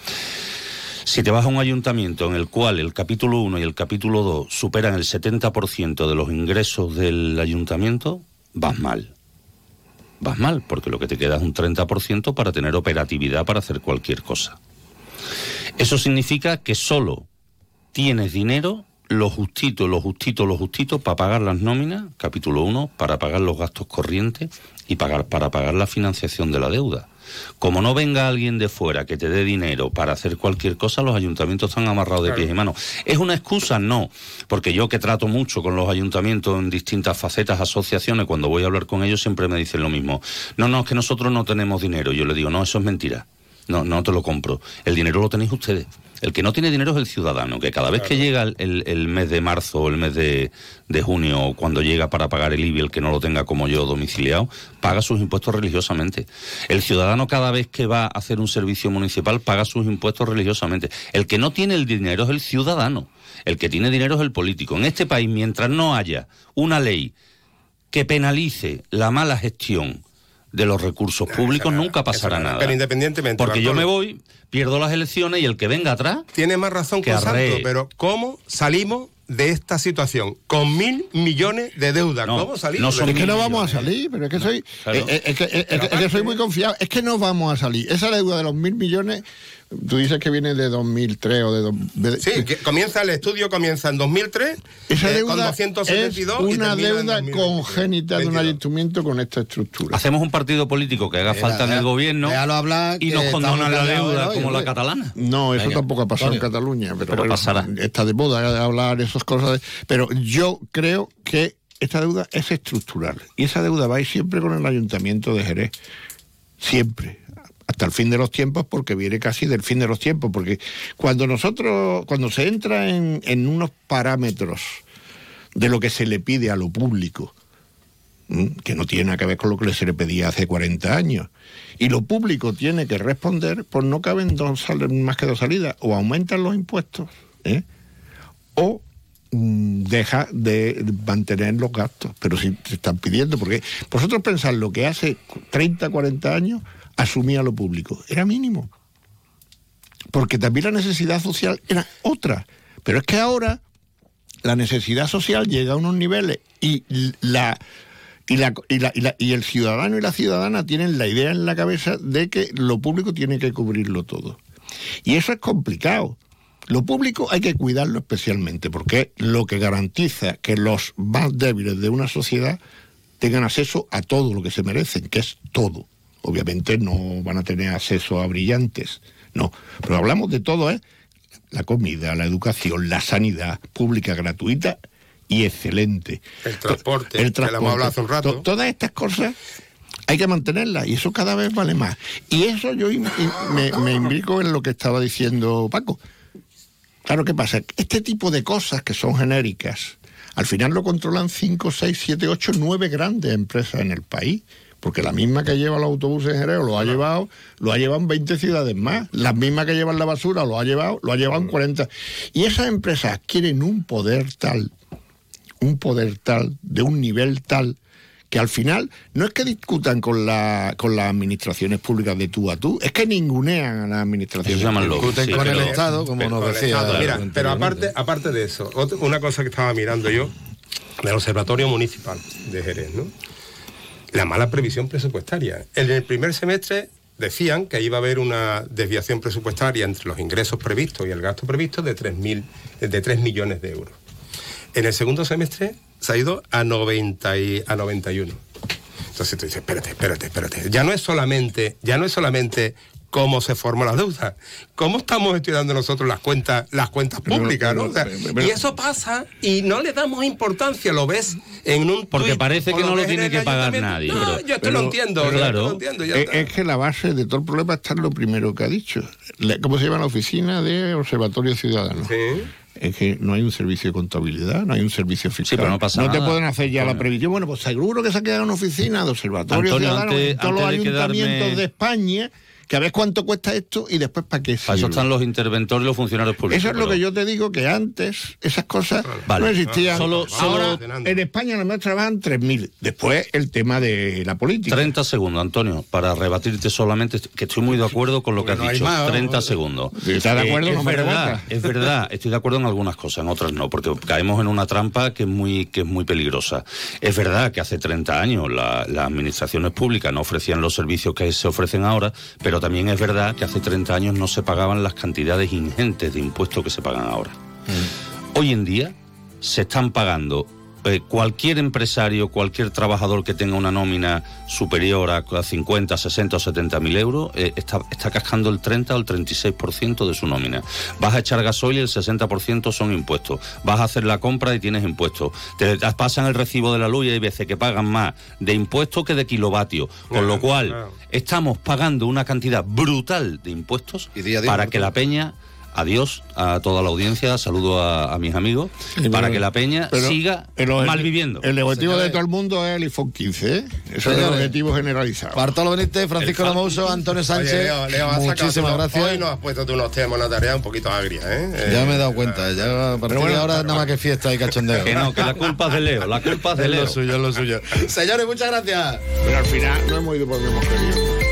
Si te vas a un ayuntamiento en el cual el capítulo 1 y el capítulo 2 superan el 70% de los ingresos del ayuntamiento, vas mal. Vas mal, porque lo que te queda es un 30% para tener operatividad para hacer cualquier cosa. Eso significa que solo tienes dinero, lo justito, lo justito, lo justito, para pagar las nóminas, capítulo 1, para pagar los gastos corrientes y pagar, para pagar la financiación de la deuda. Como no venga alguien de fuera que te dé dinero para hacer cualquier cosa, los ayuntamientos están amarrados de Claro. pies y manos. ¿Es una excusa? No, porque yo que trato mucho con los ayuntamientos en distintas facetas, asociaciones, cuando voy a hablar con ellos siempre me dicen lo mismo. No, no, es que nosotros no tenemos dinero. Yo le digo, no, eso es mentira. No, no te lo compro. El dinero lo tenéis ustedes. El que no tiene dinero es el ciudadano, que cada vez que llega el, mes de marzo o el mes de, de junio, cuando llega para pagar el IBI, el que no lo tenga como yo domiciliado, paga sus impuestos religiosamente. El ciudadano cada vez que va a hacer un servicio municipal paga sus impuestos religiosamente. El que no tiene el dinero es el ciudadano. El que tiene dinero es el político. En este país, mientras no haya una ley que penalice la mala gestión de los recursos públicos, nunca pasará Eso, nada. Pero independientemente. Porque yo me voy, pierdo las elecciones y el que venga atrás. Tiene más razón que Santo, pero ¿cómo salimos de esta situación? Con mil millones de deuda. No, ¿Cómo salimos? no Es que no vamos a salir, pero es que soy, Claro. eh, eh, es que, eh, es que soy muy confiado. Es que no vamos a salir. Esa deuda de los mil millones, tú dices que viene de 2003 o de... dos- de- Sí, que comienza el estudio, comienza en 2003, Esa eh, deuda con es 272 y una deuda 2022. congénita de un ayuntamiento con esta estructura. Hacemos un partido político que haga Mira, falta en el gobierno y nos condonan la deuda hoy, como la catalana. No, eso Venga, tampoco ha pasado Antonio. en Cataluña, pero, Pero bueno, pasará. está de moda hablar esas cosas. de- pero yo creo que esta deuda es estructural y esa deuda va a ir siempre con el ayuntamiento de Jerez, siempre, hasta el fin de los tiempos, porque viene casi del fin de los tiempos, porque cuando nosotros, cuando se entra en, en unos parámetros de lo que se le pide a lo público, que no tiene nada que ver con lo que se le pedía hace 40 años. Y lo público tiene que responder, pues no caben dos más que dos salidas. O aumentan los impuestos, ¿eh? o mm, deja de mantener los gastos, pero si te están pidiendo, porque vosotros pensad lo que hace 30, 40 años asumía lo público, era mínimo, porque también la necesidad social era otra, pero es que ahora la necesidad social llega a unos niveles y la y, la, y, la- y la- y el ciudadano y la ciudadana tienen la idea en la cabeza de que lo público tiene que cubrirlo todo. Y eso es complicado. Lo público hay que cuidarlo especialmente porque es lo que garantiza que los más débiles de una sociedad tengan acceso a todo lo que se merecen, que es todo. Obviamente no van a tener acceso a brillantes, no. Pero hablamos de todo, ¿eh? La comida, la educación, la sanidad pública gratuita y excelente. El transporte, El que lo hemos transporte. hablado hace un rato. To- todas estas cosas hay que mantenerlas y eso cada vez vale más. Y eso yo me, me imbrico en lo que estaba diciendo Paco. Claro, ¿qué pasa? Este tipo de cosas que son genéricas, al final lo controlan 5, 6, 7, 8, 9 grandes empresas en el país. Porque la misma que lleva los autobuses en Jerez lo ha llevado, lo ha llevado en 20 ciudades más. La misma que llevan la basura lo ha llevado, lo ha llevado en 40. Y esas empresas adquieren un poder tal, un poder tal, de un nivel tal, que al final no es que discutan con, la, con las administraciones públicas de tú a tú, es que ningunean a las administraciones Eso se llaman públicas. sí, con el Estado, como nos decía. Estado. Mira, pero aparte, aparte de eso, otra- una cosa que estaba mirando yo del Observatorio Municipal de Jerez, ¿no? La mala previsión presupuestaria. En el primer semestre decían que iba a haber una desviación presupuestaria entre los ingresos previstos y el gasto previsto de 3.000 de 3 millones de euros. En el segundo semestre se ha ido a, 90 y- a 91. Entonces tú dices, espérate, espérate, espérate. Ya no es solamente, ya no es solamente cómo se forma la deuda, cómo estamos estudiando nosotros las cuentas, las cuentas Pero- públicas, ¿no? pero- O sea, pero- pero- y eso pasa y no le damos importancia, lo ves en un Porque tuit, parece que no lo tiene que pagar nadie, No, pero- yo esto pero- lo entiendo, pero- yo esto claro. lo entiendo. ya Es, está. es que la base de todo el problema está en lo primero que ha dicho. ¿Cómo se llama la oficina de Observatorio Ciudadano? Sí. Es que no hay un servicio de contabilidad, no hay un servicio fiscal. pero no pasa te nada, pueden hacer ya la previsión. Bueno, pues seguro que se ha quedado una oficina de Observatorio Antonio, Ciudadano antes- en todos los de ayuntamientos quedarme- de España, que a ver cuánto cuesta esto y después para qué Para eso están los interventores y los funcionarios públicos. Eso es lo que yo te digo, que antes esas cosas Vale. no existían. Solo- Ahora, en España nada más trabajan 3.000. Después el tema de la política. 30 segundos, Antonio, para rebatirte solamente, que estoy muy de acuerdo con lo que has dicho. más, 30 segundos. Si estás de acuerdo, Eh, no es me verdad, es verdad, estoy de acuerdo en algunas cosas, en otras no, porque caemos en una trampa que es muy, que es muy peligrosa. Es verdad que hace 30 años la- las administraciones públicas no ofrecían los servicios que se ofrecen ahora, pero también es verdad que hace 30 años no se pagaban las cantidades ingentes de impuestos que se pagan ahora. Hoy en día se están pagando eh, cualquier empresario, cualquier trabajador que tenga una nómina superior a 50, 60 o 70 mil euros, eh, está, está cascando el 30 o el 36% de su nómina. Vas a echar gasoil y el 60% son impuestos. Vas a hacer la compra y tienes impuestos. Te pasan el recibo de la luz y hay veces que pagan más de impuestos que de kilovatios. Con lo cual, estamos pagando una cantidad brutal de impuestos día día, para que la peña adiós a toda la audiencia, saludo a, a mis amigos, Sí, para pero- que la peña siga el malviviendo. El objetivo de todo el mundo es el iPhone 15, ¿eh? Eso es el Señores. objetivo generalizado. Bartolo Benítez, Francisco Lamouso, Antonio Sánchez. Oye, Leo, Leo, muchísimas gracias. Hoy nos has puesto tú unos temas, una tarea un poquito agria, ¿eh? Ya Eh, me he dado cuenta, ya a partir de ahora nada más que fiesta y cachondeo. Que no, que la culpa es de Leo, la culpa es de Es Leo. lo suyo, es lo suyo. Señores, muchas gracias. Pero al final no hemos ido por donde hemos querido.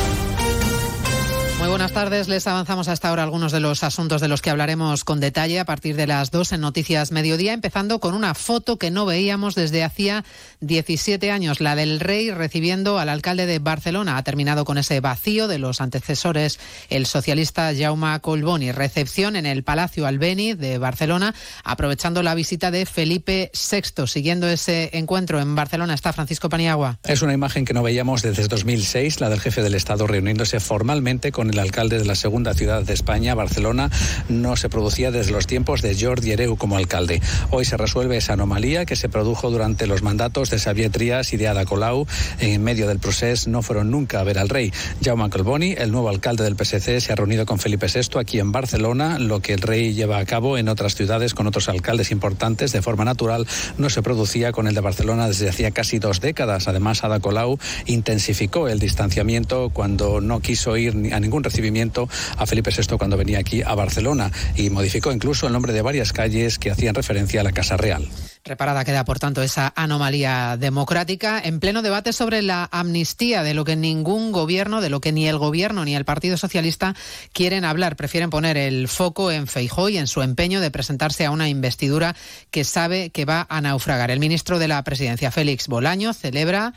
Muy buenas tardes. Les avanzamos hasta ahora algunos de los asuntos de los que hablaremos con detalle a partir de las dos en Noticias Mediodía, empezando con una foto que no veíamos desde hacía 17 años, la del rey recibiendo al alcalde de Barcelona. Ha terminado con ese vacío de los antecesores, el socialista Jaume Colboni. Recepción en el Palacio Albéniz de Barcelona, aprovechando la visita de Felipe VI. Siguiendo ese encuentro en Barcelona está Francisco Paniagua. Es una imagen que no veíamos desde 2006, la del jefe del Estado reuniéndose formalmente con el alcalde de la segunda ciudad de España, Barcelona, no se producía desde los tiempos de Jordi Hereu como alcalde. Hoy se resuelve esa anomalía que se produjo durante los mandatos de Xavier Trias y de Ada Colau. En medio del proceso no fueron nunca a ver al rey. Jaume Colboni, el nuevo alcalde del PSC, se ha reunido con Felipe VI aquí en Barcelona, lo que el rey lleva a cabo en otras ciudades con otros alcaldes importantes de forma natural no se producía con el de Barcelona desde hacía casi dos décadas. Además, Ada Colau intensificó el distanciamiento cuando no quiso ir a ningún recibimiento a Felipe VI cuando venía aquí a Barcelona y modificó incluso el nombre de varias calles que hacían referencia a la Casa Real. Reparada queda, por tanto, esa anomalía democrática en pleno debate sobre la amnistía, de lo que ningún gobierno, de lo que ni el gobierno ni el Partido Socialista quieren hablar. Prefieren poner el foco en Feijó y en su empeño de presentarse a una investidura que sabe que va a naufragar. El ministro de la Presidencia, Félix Bolaño, celebra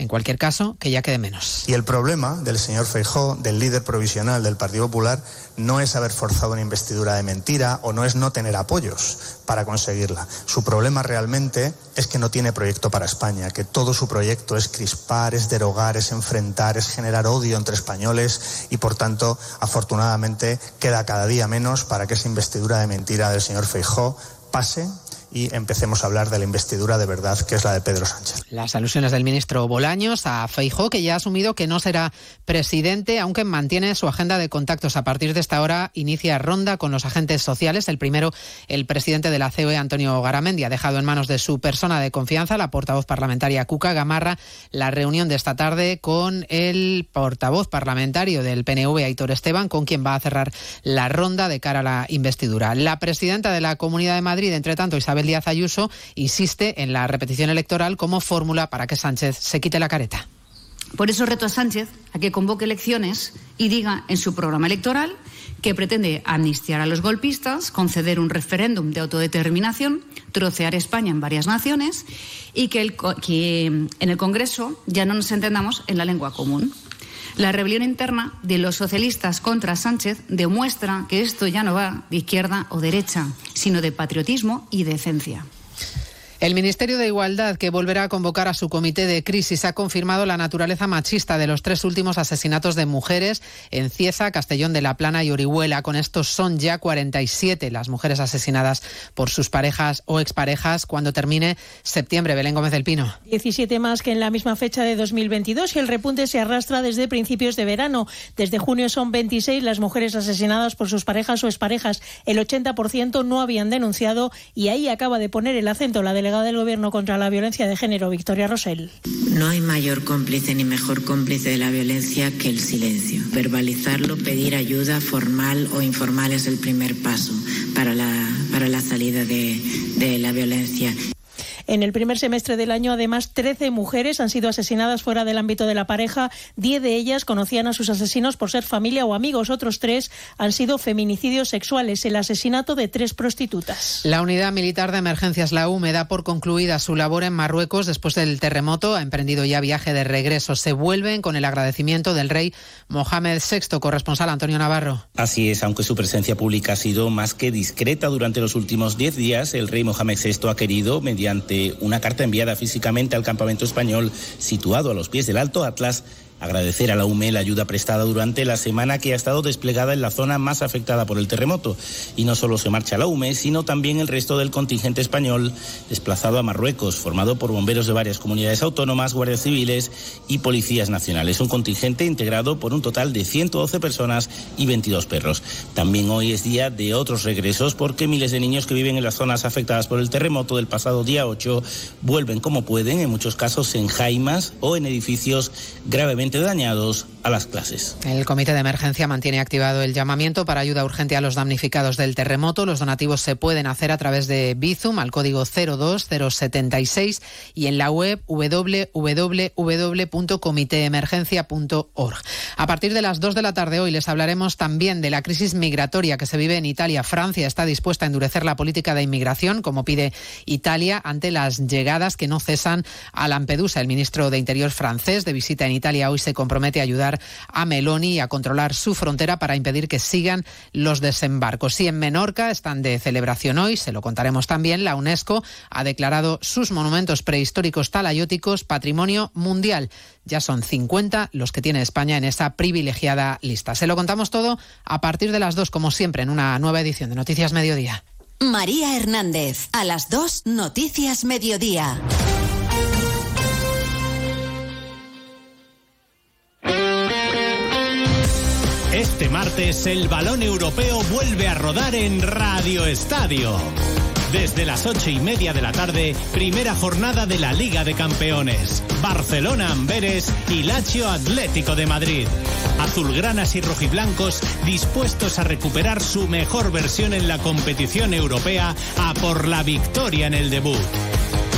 en cualquier caso, que ya quede menos. Y el problema del señor Feijó, del líder provisional del Partido Popular, no es haber forzado una investidura de mentira o no es no tener apoyos para conseguirla. Su problema realmente es que no tiene proyecto para España, que todo su proyecto es crispar, es derogar, es enfrentar, es generar odio entre españoles y, por tanto, afortunadamente, queda cada día menos para que esa investidura de mentira del señor Feijó pase y empecemos a hablar de la investidura de verdad, que es la de Pedro Sánchez. Las alusiones del ministro Bolaños a Feijó, que ya ha asumido que no será presidente, aunque mantiene su agenda de contactos. A partir de esta hora inicia ronda con los agentes sociales. El primero, el presidente de la COE, Antonio Garamendi, ha dejado en manos de su persona de confianza, la portavoz parlamentaria Cuca Gamarra, la reunión de esta tarde con el portavoz parlamentario del PNV, Aitor Esteban, con quien va a cerrar la ronda de cara a la investidura. La presidenta de la Comunidad de Madrid, entre tanto, Isabel Díaz Ayuso, insiste en la repetición electoral como fórmula para que Sánchez se quite la careta. Por eso reto a Sánchez a que convoque elecciones y diga en su programa electoral que pretende amnistiar a los golpistas, conceder un referéndum de autodeterminación, trocear España en varias naciones y que en el Congreso ya no nos entendamos en la lengua común. La rebelión interna de los socialistas contra Sánchez demuestra que esto ya no va de izquierda o derecha, sino de patriotismo y decencia. El Ministerio de Igualdad, que volverá a convocar a su comité de crisis, ha confirmado la naturaleza machista de los tres últimos asesinatos de mujeres en Cieza, Castellón de la Plana y Orihuela. Con estos son ya 47 las mujeres asesinadas por sus parejas o exparejas cuando termine septiembre. Belén Gómez del Pino. 17 más que en la misma fecha de 2022 y el repunte se arrastra desde principios de verano. Desde junio son 26 las mujeres asesinadas por sus parejas o exparejas. El 80% no habían denunciado y ahí acaba de poner el acento la del Gobierno contra la violencia de género, Victoria Rosell. No hay mayor cómplice ni mejor cómplice de la violencia que el silencio. Verbalizarlo, pedir ayuda formal o informal es el primer paso para la, para la salida de, de la violencia. En el primer semestre del año, además, 13 mujeres han sido asesinadas fuera del ámbito de la pareja. Diez de ellas conocían a sus asesinos por ser familia o amigos. Otros tres han sido feminicidios sexuales, el asesinato de tres prostitutas. La Unidad Militar de Emergencias, la UME, da por concluida su labor en Marruecos después del terremoto. Ha emprendido ya viaje de regreso. Se vuelven con el agradecimiento del rey Mohamed VI, corresponsal Antonio Navarro. Así es, aunque su presencia pública ha sido más que discreta durante los últimos diez días, el rey Mohamed VI ha querido, mediante una carta enviada físicamente al campamento español situado a los pies del Alto Atlas, agradecer a la UME la ayuda prestada durante la semana que ha estado desplegada en la zona más afectada por el terremoto. Y no solo se marcha la UME, sino también el resto del contingente español desplazado a Marruecos, formado por bomberos de varias comunidades autónomas, guardias civiles y policías nacionales. Un contingente integrado por un total de 112 personas y 22 perros. También hoy es día de otros regresos porque miles de niños que viven en las zonas afectadas por el terremoto del pasado día 8 vuelven como pueden, en muchos casos en jaimas o en edificios gravemente dañados a las clases. El Comité de Emergencia mantiene activado el llamamiento para ayuda urgente a los damnificados del terremoto. Los donativos se pueden hacer a través de Bizum al código 02076 y en la web www.comiteemergencia.org. A partir de las 2 de la tarde hoy les hablaremos también de la crisis migratoria que se vive en Italia. Francia está dispuesta a endurecer la política de inmigración, como pide Italia, ante las llegadas que no cesan a Lampedusa. El ministro de Interior francés, de visita en Italia hoy, se compromete a ayudar a Meloni a controlar su frontera para impedir que sigan los desembarcos. Y en Menorca están de celebración hoy, se lo contaremos también, la UNESCO ha declarado sus monumentos prehistóricos talayóticos patrimonio mundial. Ya son 50 los que tiene España en esa privilegiada lista. Se lo contamos todo a partir de las dos, como siempre, en una nueva edición de Noticias Mediodía. María Hernández, a las 2, Noticias Mediodía. Este martes el balón europeo vuelve a rodar en Radio Estadio. Desde las ocho y media de la tarde, primera jornada de la Liga de Campeones. Barcelona Amberes y Lazio Atlético de Madrid. Azulgranas y rojiblancos dispuestos a recuperar su mejor versión en la competición europea a por la victoria en el debut.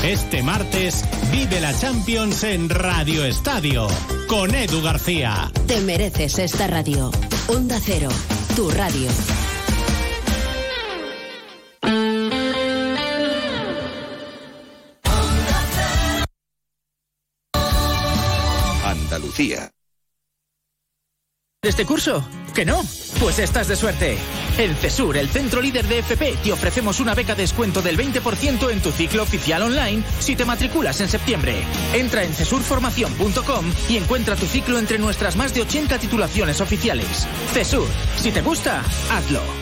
Este martes vive la Champions en Radio Estadio con Edu García. Te mereces esta radio. Onda Cero, tu radio. Andalucía. ¿Este curso? ¿Que no? Pues estás de suerte. En CESUR, el centro líder de FP, te ofrecemos una beca descuento del 20% en tu ciclo oficial online si te matriculas en septiembre. Entra en cesurformación.com y encuentra tu ciclo entre nuestras más de 80 titulaciones oficiales. CESUR, si te gusta, hazlo.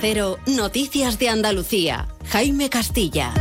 Cero, Noticias de Andalucía. Jaime Castilla.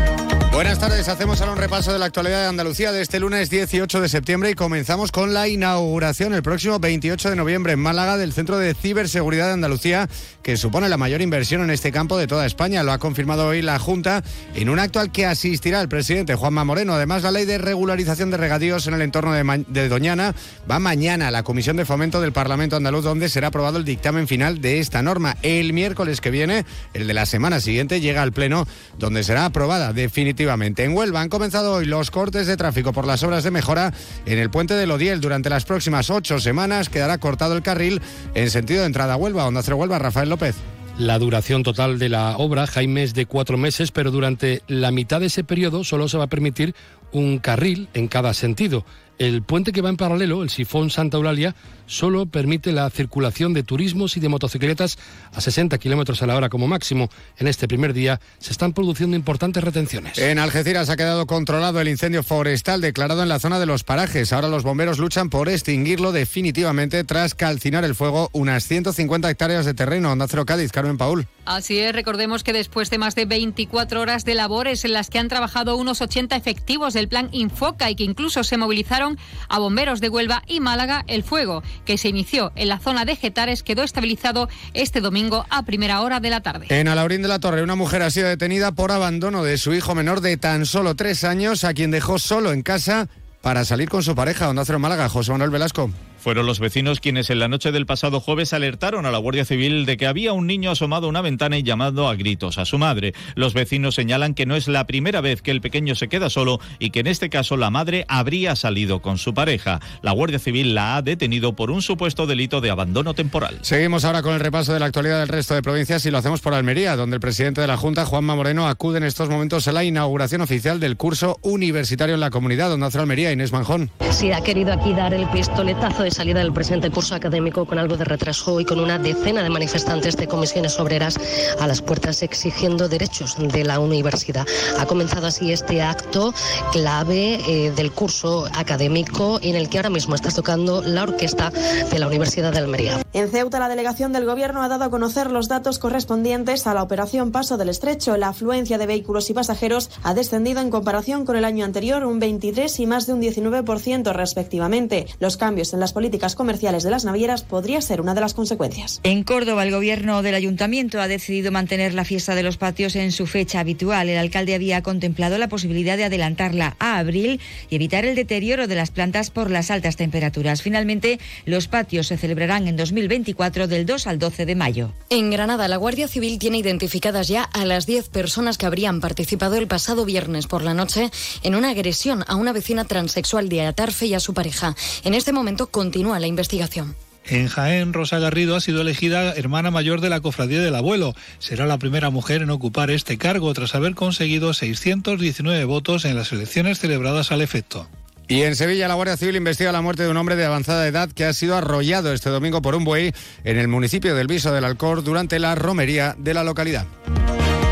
Buenas tardes, hacemos ahora un repaso de la actualidad de Andalucía de este lunes 18 de septiembre y comenzamos con la inauguración el próximo 28 de noviembre en Málaga del Centro de Ciberseguridad de Andalucía, que supone la mayor inversión en este campo de toda España. Lo ha confirmado hoy la Junta en un acto al que asistirá el presidente Juanma Moreno. Además, la ley de regularización de regadíos en el entorno de, Doñana va mañana a la Comisión de Fomento del Parlamento Andaluz, donde será aprobado el dictamen final de esta norma. El miércoles que viene, el de la semana siguiente, llega al Pleno, donde será aprobada definitivamente. En Huelva han comenzado hoy los cortes de tráfico por las obras de mejora en el puente de Lodiel. Durante las próximas ocho semanas quedará cortado el carril en sentido de entrada a Huelva. Onda Cero Huelva, Rafael López. La duración total de la obra, Jaime, es de cuatro meses, pero durante la mitad de ese periodo solo se va a permitir un carril en cada sentido. El puente que va en paralelo, el sifón Santa Eulalia, solo permite la circulación de turismos y de motocicletas a 60 kilómetros a la hora como máximo. En este primer día se están produciendo importantes retenciones. En Algeciras ha quedado controlado el incendio forestal declarado en la zona de los parajes. Ahora los bomberos luchan por extinguirlo definitivamente tras calcinar el fuego unas 150 hectáreas de terreno. Onda Cero Cádiz, Carmen Paul. Así es, recordemos que después de más de 24 horas de labores en las que han trabajado unos 80 efectivos del plan Infoca y que incluso se movilizaron a bomberos de Huelva y Málaga, el fuego que se inició en la zona de Getares quedó estabilizado este domingo a primera hora de la tarde. En Alaurín de la Torre, una mujer ha sido detenida por abandono de su hijo menor de tan solo tres años, a quien dejó solo en casa para salir con su pareja. Onda Cero Málaga, José Manuel Velasco. Fueron los vecinos quienes en la noche del pasado jueves alertaron a la Guardia Civil de que había un niño asomado a una ventana y llamando a gritos a su madre. Los vecinos señalan que no es la primera vez que el pequeño se queda solo y que en este caso la madre habría salido con su pareja. La Guardia Civil la ha detenido por un supuesto delito de abandono temporal. Seguimos ahora con el repaso de la actualidad del resto de provincias y lo hacemos por Almería, donde el presidente de la Junta, Juanma Moreno, acude en estos momentos a la inauguración oficial del curso universitario en la comunidad, donde hace Almería, Inés Manjón. Sí, ha querido aquí dar el pistoletazo de salida del presente curso académico con algo de retraso y con una decena de manifestantes de comisiones obreras a las puertas exigiendo derechos de la universidad. Ha comenzado así este acto clave eh, del curso académico en el que ahora mismo está tocando la orquesta de la Universidad de Almería. En Ceuta, la delegación del Gobierno ha dado a conocer los datos correspondientes a la operación Paso del Estrecho. La afluencia de vehículos y pasajeros ha descendido en comparación con el año anterior un 23 y más de un 19% respectivamente. Los cambios en las políticas políticas comerciales de las navieras podría ser una de las consecuencias. En Córdoba, el gobierno del ayuntamiento ha decidido mantener la fiesta de los patios en su fecha habitual. El alcalde había contemplado la posibilidad de adelantarla a abril y evitar el deterioro de las plantas por las altas temperaturas. Finalmente, los patios se celebrarán en 2024 del 2 al 12 de mayo. En Granada, la Guardia Civil tiene identificadas ya a las 10 personas que habrían participado el pasado viernes por la noche en una agresión a una vecina transexual de Atarfe y a su pareja. En este momento continúa la investigación. En Jaén, Rosa Garrido ha sido elegida hermana mayor de la Cofradía del Abuelo. Será la primera mujer en ocupar este cargo tras haber conseguido 619 votos en las elecciones celebradas al efecto. Y en Sevilla, la Guardia Civil investiga la muerte de un hombre de avanzada edad que ha sido arrollado este domingo por un buey en el municipio del Viso del Alcor durante la romería de la localidad.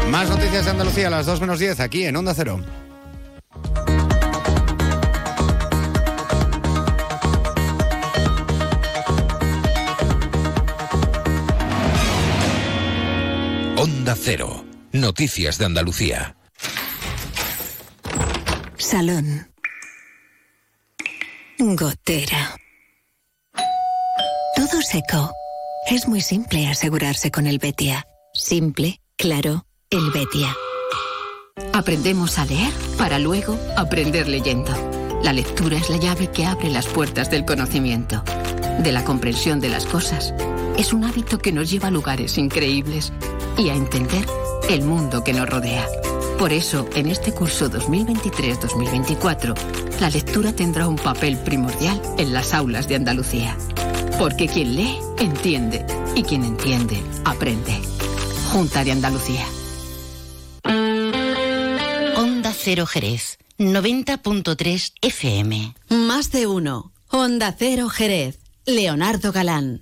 Más noticias de Andalucía a las 2 menos 10 aquí en Onda Cero. Cero. Noticias de Andalucía. Salón. Gotera. Todo seco. Es muy simple asegurarse con el Betia. Simple, claro, el Betia. Aprendemos a leer para luego aprender leyendo. La lectura es la llave que abre las puertas del conocimiento, de la comprensión de las cosas. Es un hábito que nos lleva a lugares increíbles y a entender el mundo que nos rodea. Por eso, en este curso 2023-2024, la lectura tendrá un papel primordial en las aulas de Andalucía. Porque quien lee, entiende. Y quien entiende, aprende. Junta de Andalucía. Onda Cero Jerez, 90.3 FM. Más de uno. Onda Cero Jerez. Leonardo Galán.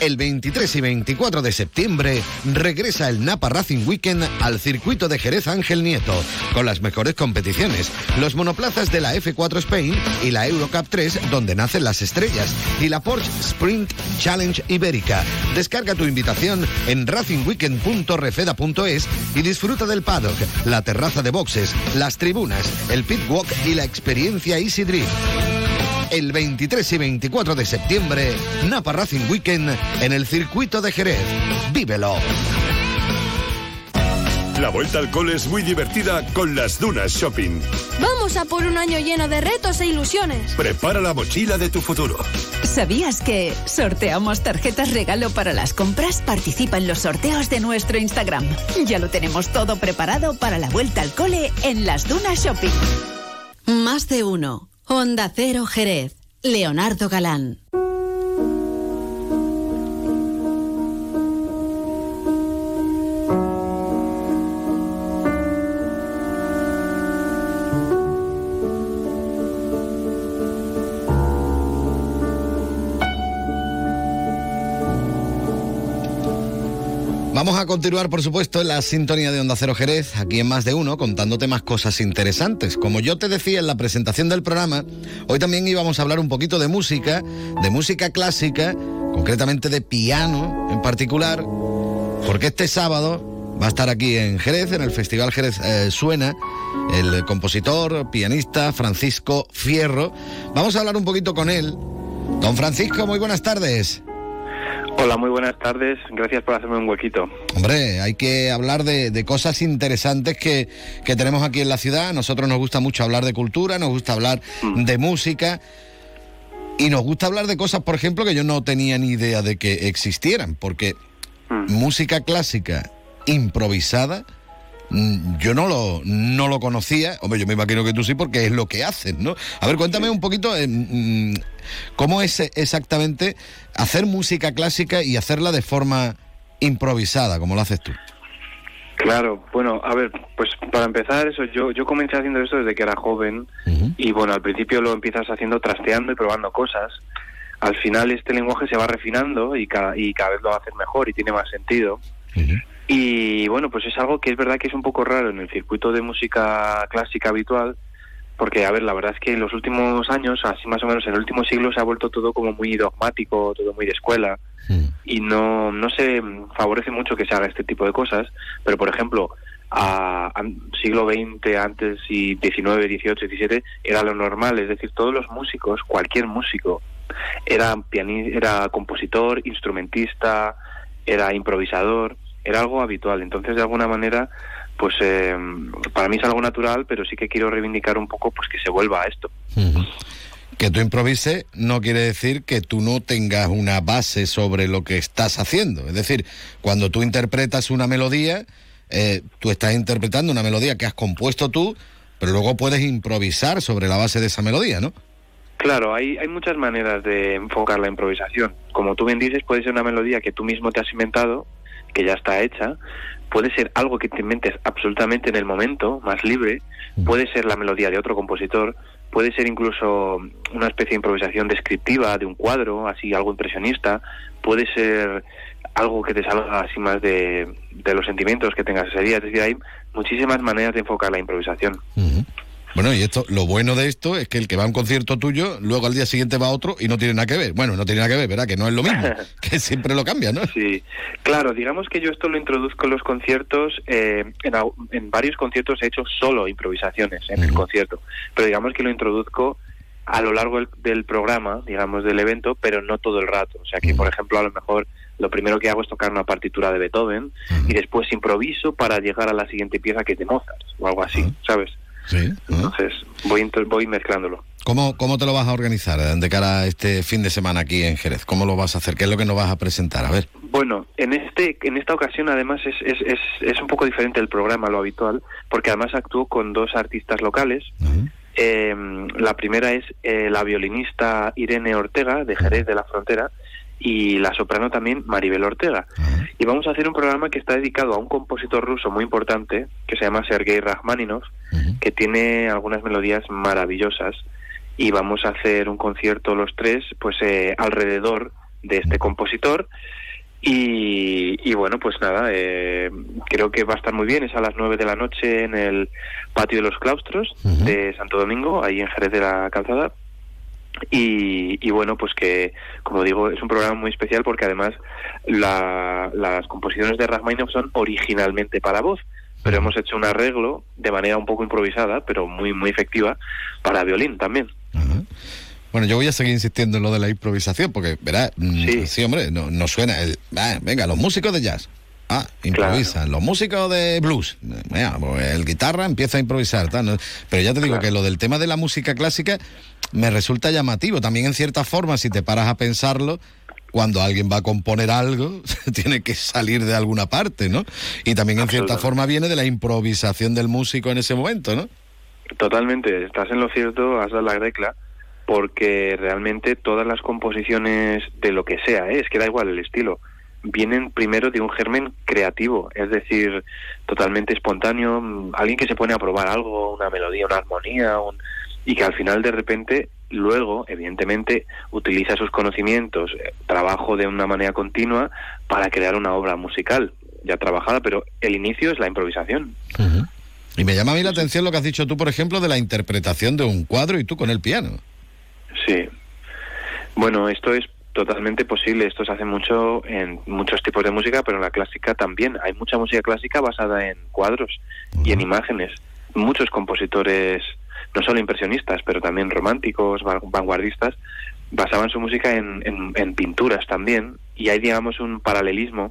El 23 y 24 de septiembre regresa el Napa Racing Weekend al circuito de Jerez Ángel Nieto, con las mejores competiciones, los monoplazas de la F4 Spain y la Eurocup 3 donde nacen las estrellas, y la Porsche Sprint Challenge Ibérica. Descarga tu invitación en racingweekend.refeda.es y disfruta del paddock, la terraza de boxes, las tribunas, el pit walk y la experiencia Easy Drift el 23 y 24 de septiembre, Napa Racing Weekend en el circuito de Jerez. ¡Vívelo! La vuelta al cole es muy divertida con las Dunas Shopping. Vamos a por un año lleno de retos e ilusiones. Prepara la mochila de tu futuro. ¿Sabías que sorteamos tarjetas regalo para las compras? Participa en los sorteos de nuestro Instagram. Ya lo tenemos todo preparado para la vuelta al cole en las Dunas Shopping. Más de uno. Onda Cero Jerez. Leonardo Galán. Vamos a continuar, por supuesto, en la sintonía de Onda Cero Jerez, aquí en Más de Uno, contándote más cosas interesantes. Como yo te decía en la presentación del programa, hoy también íbamos a hablar un poquito de música, de música clásica, concretamente de piano en particular, porque este sábado va a estar aquí en Jerez, en el Festival Jerez eh, Suena, el compositor, pianista Francisco Fierro. Vamos a hablar un poquito con él. Don Francisco, muy buenas tardes. Hola, muy buenas tardes. Gracias por hacerme un huequito. Hombre, hay que hablar de, de cosas interesantes que, que, tenemos aquí en la ciudad. A nosotros nos gusta mucho hablar de cultura, nos gusta hablar mm. de música. Y nos gusta hablar de cosas, por ejemplo, que yo no tenía ni idea de que existieran. Porque mm. música clásica improvisada, mm, yo no lo, no lo conocía. Hombre, yo me imagino que tú sí, porque es lo que hacen, ¿no? A ver, cuéntame un poquito. Eh, ¿Cómo es exactamente hacer música clásica y hacerla de forma improvisada, como lo haces tú? Claro, bueno, a ver, pues para empezar eso, yo, yo comencé haciendo esto desde que era joven y bueno, al principio lo empiezas haciendo trasteando y probando cosas. Al final este lenguaje se va refinando y cada, y cada vez lo hacer mejor y tiene más sentido. Y bueno, pues es algo que es verdad que es un poco raro en el circuito de música clásica habitual, porque, a ver, la verdad es que en los últimos años, así más o menos en el último siglo, se ha vuelto todo como muy dogmático, todo muy de escuela, y no, no se favorece mucho que se haga este tipo de cosas, pero, por ejemplo, a, siglo XX, antes y XIX, XVIII, XVII, era lo normal, es decir, todos los músicos, cualquier músico, era, era compositor, instrumentista, era improvisador, era algo habitual, entonces de alguna manera pues eh, para mí es algo natural, pero sí que quiero reivindicar un poco pues que se vuelva a esto. Que tú improvises no quiere decir que tú no tengas una base sobre lo que estás haciendo. Es decir, cuando tú interpretas una melodía, eh, tú estás interpretando una melodía que has compuesto tú, pero luego puedes improvisar sobre la base de esa melodía, ¿no? Claro, hay, hay muchas maneras de enfocar la improvisación. Como tú bien dices, puede ser una melodía que tú mismo te has inventado, que ya está hecha, puede ser algo que te inventes absolutamente en el momento, más libre, puede ser la melodía de otro compositor, puede ser incluso una especie de improvisación descriptiva de un cuadro, así algo impresionista, puede ser algo que te salga así más de, los sentimientos que tengas ese día. Es decir, hay muchísimas maneras de enfocar la improvisación. Bueno, y esto, lo bueno de esto es que el que va a un concierto tuyo, luego al día siguiente va a otro y no tiene nada que ver. Bueno, no tiene nada que ver, ¿verdad? Que no es lo mismo, *laughs* que siempre lo cambia, ¿no? Sí, claro, digamos que yo esto lo introduzco en los conciertos, eh, en, varios conciertos he hecho solo improvisaciones en el concierto, pero digamos que lo introduzco a lo largo del, programa, digamos, del evento, pero no todo el rato. O sea que, por ejemplo, a lo mejor lo primero que hago es tocar una partitura de Beethoven y después improviso para llegar a la siguiente pieza que es de Mozart o algo así, ¿sabes? Sí. Entonces voy, voy mezclándolo. ¿Cómo, ¿Cómo te lo vas a organizar eh, de cara a este fin de semana aquí en Jerez? ¿Cómo lo vas a hacer? ¿Qué es lo que nos vas a presentar? A ver. Bueno, en este en esta ocasión además es, es, es, es un poco diferente el programa, lo habitual, porque además actúo con dos artistas locales. Em, la primera es eh, la violinista Irene Ortega, de Jerez de la Frontera, y la soprano también Maribel Ortega. Y vamos a hacer un programa que está dedicado a un compositor ruso muy importante que se llama Sergei Rachmaninov, que tiene algunas melodías maravillosas. Y vamos a hacer un concierto los tres pues eh, alrededor de este compositor. Y, bueno pues nada eh, creo que va a estar muy bien. Es a las nueve de la noche en el patio de los claustros de Santo Domingo ahí en Jerez de la Calzada y, bueno, pues que, como digo, es un programa muy especial porque además las composiciones de Rachmaninoff son originalmente para voz, pero hemos hecho un arreglo de manera un poco improvisada, pero muy, muy efectiva, para violín también. Bueno, yo voy a seguir insistiendo en lo de la improvisación, porque, verá, mm, sí, hombre, no, suena el... Ah, venga, los músicos de jazz. Ah, improvisan. Los músicos de blues, pues el guitarra empieza a improvisar. Pero ya te digo que lo del tema de la música clásica me resulta llamativo. También en cierta forma, si te paras a pensarlo, cuando alguien va a componer algo, *laughs* tiene que salir de alguna parte, ¿no? Y también en cierta forma viene de la improvisación del músico en ese momento, ¿no? Totalmente, estás en lo cierto, has dado la regla, porque realmente todas las composiciones de lo que sea, ¿eh? es que da igual el estilo, vienen primero de un germen creativo, es decir, totalmente espontáneo, mm, alguien que se pone a probar algo, una melodía, una armonía, un y que al final de repente luego, evidentemente, utiliza sus conocimientos, eh, trabajo de una manera continua para crear una obra musical ya trabajada, pero el inicio es la improvisación. Y me llama a mí la atención lo que has dicho tú, por ejemplo, de la interpretación de un cuadro y tú con el piano. Sí. Bueno, esto es totalmente posible. Esto se hace mucho en muchos tipos de música, pero en la clásica también. Hay mucha música clásica basada en cuadros y en imágenes. Muchos compositores no solo impresionistas, pero también románticos, vanguardistas, basaban su música en, en, pinturas también, y hay, digamos, un paralelismo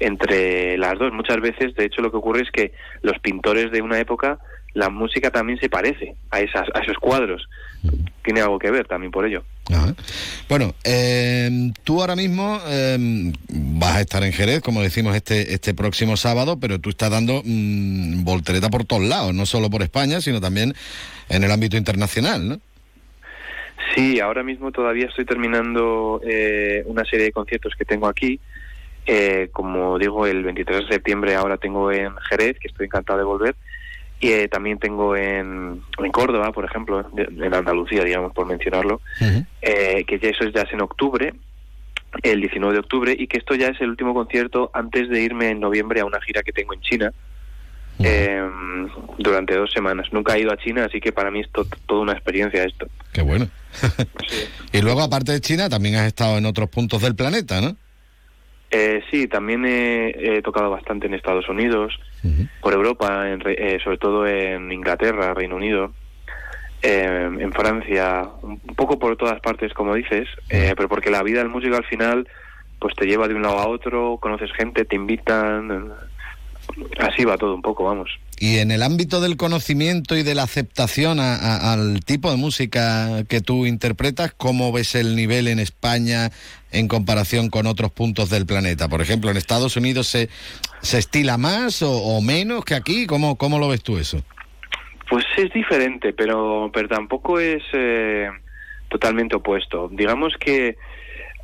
entre las dos. Muchas veces, de hecho, lo que ocurre es que los pintores de una época, la música también se parece a, esas, a esos cuadros. Tiene algo que ver también por ello. Bueno, eh, tú ahora mismo eh, vas a estar en Jerez, como decimos, este, este próximo sábado, pero tú estás dando mm, voltereta por todos lados, no solo por España, sino también en el ámbito internacional, ¿no? Sí, ahora mismo todavía estoy terminando eh, una serie de conciertos que tengo aquí. como digo, el 23 de septiembre ahora tengo en Jerez, que estoy encantado de volver y eh, también tengo en, en, Córdoba, por ejemplo, en Andalucía, digamos, por mencionarlo, eh, que ya eso es ya es en octubre. el 19 de octubre y que esto ya es el último concierto antes de irme en noviembre a una gira que tengo en China eh, durante dos semanas. Nunca he ido a China, así que para mí es toda una experiencia esto. Qué bueno. *laughs* y luego, aparte de China, también has estado en otros puntos del planeta, ¿no? Eh, sí, también he, tocado bastante en Estados Unidos, por Europa, eh, sobre todo en Inglaterra, Reino Unido, eh, en Francia, un poco por todas partes, como dices, pero porque la vida del músico al final pues te lleva de un lado a otro, conoces gente, te invitan, así va todo un poco, vamos. Y en el ámbito del conocimiento y de la aceptación al tipo de música que tú interpretas, ¿cómo ves el nivel en España en comparación con otros puntos del planeta? Por ejemplo, ¿en Estados Unidos se, se estila más o, menos que aquí? ¿Cómo, ¿Cómo lo ves tú eso? Pues es diferente, pero, pero tampoco es eh, totalmente opuesto. Digamos que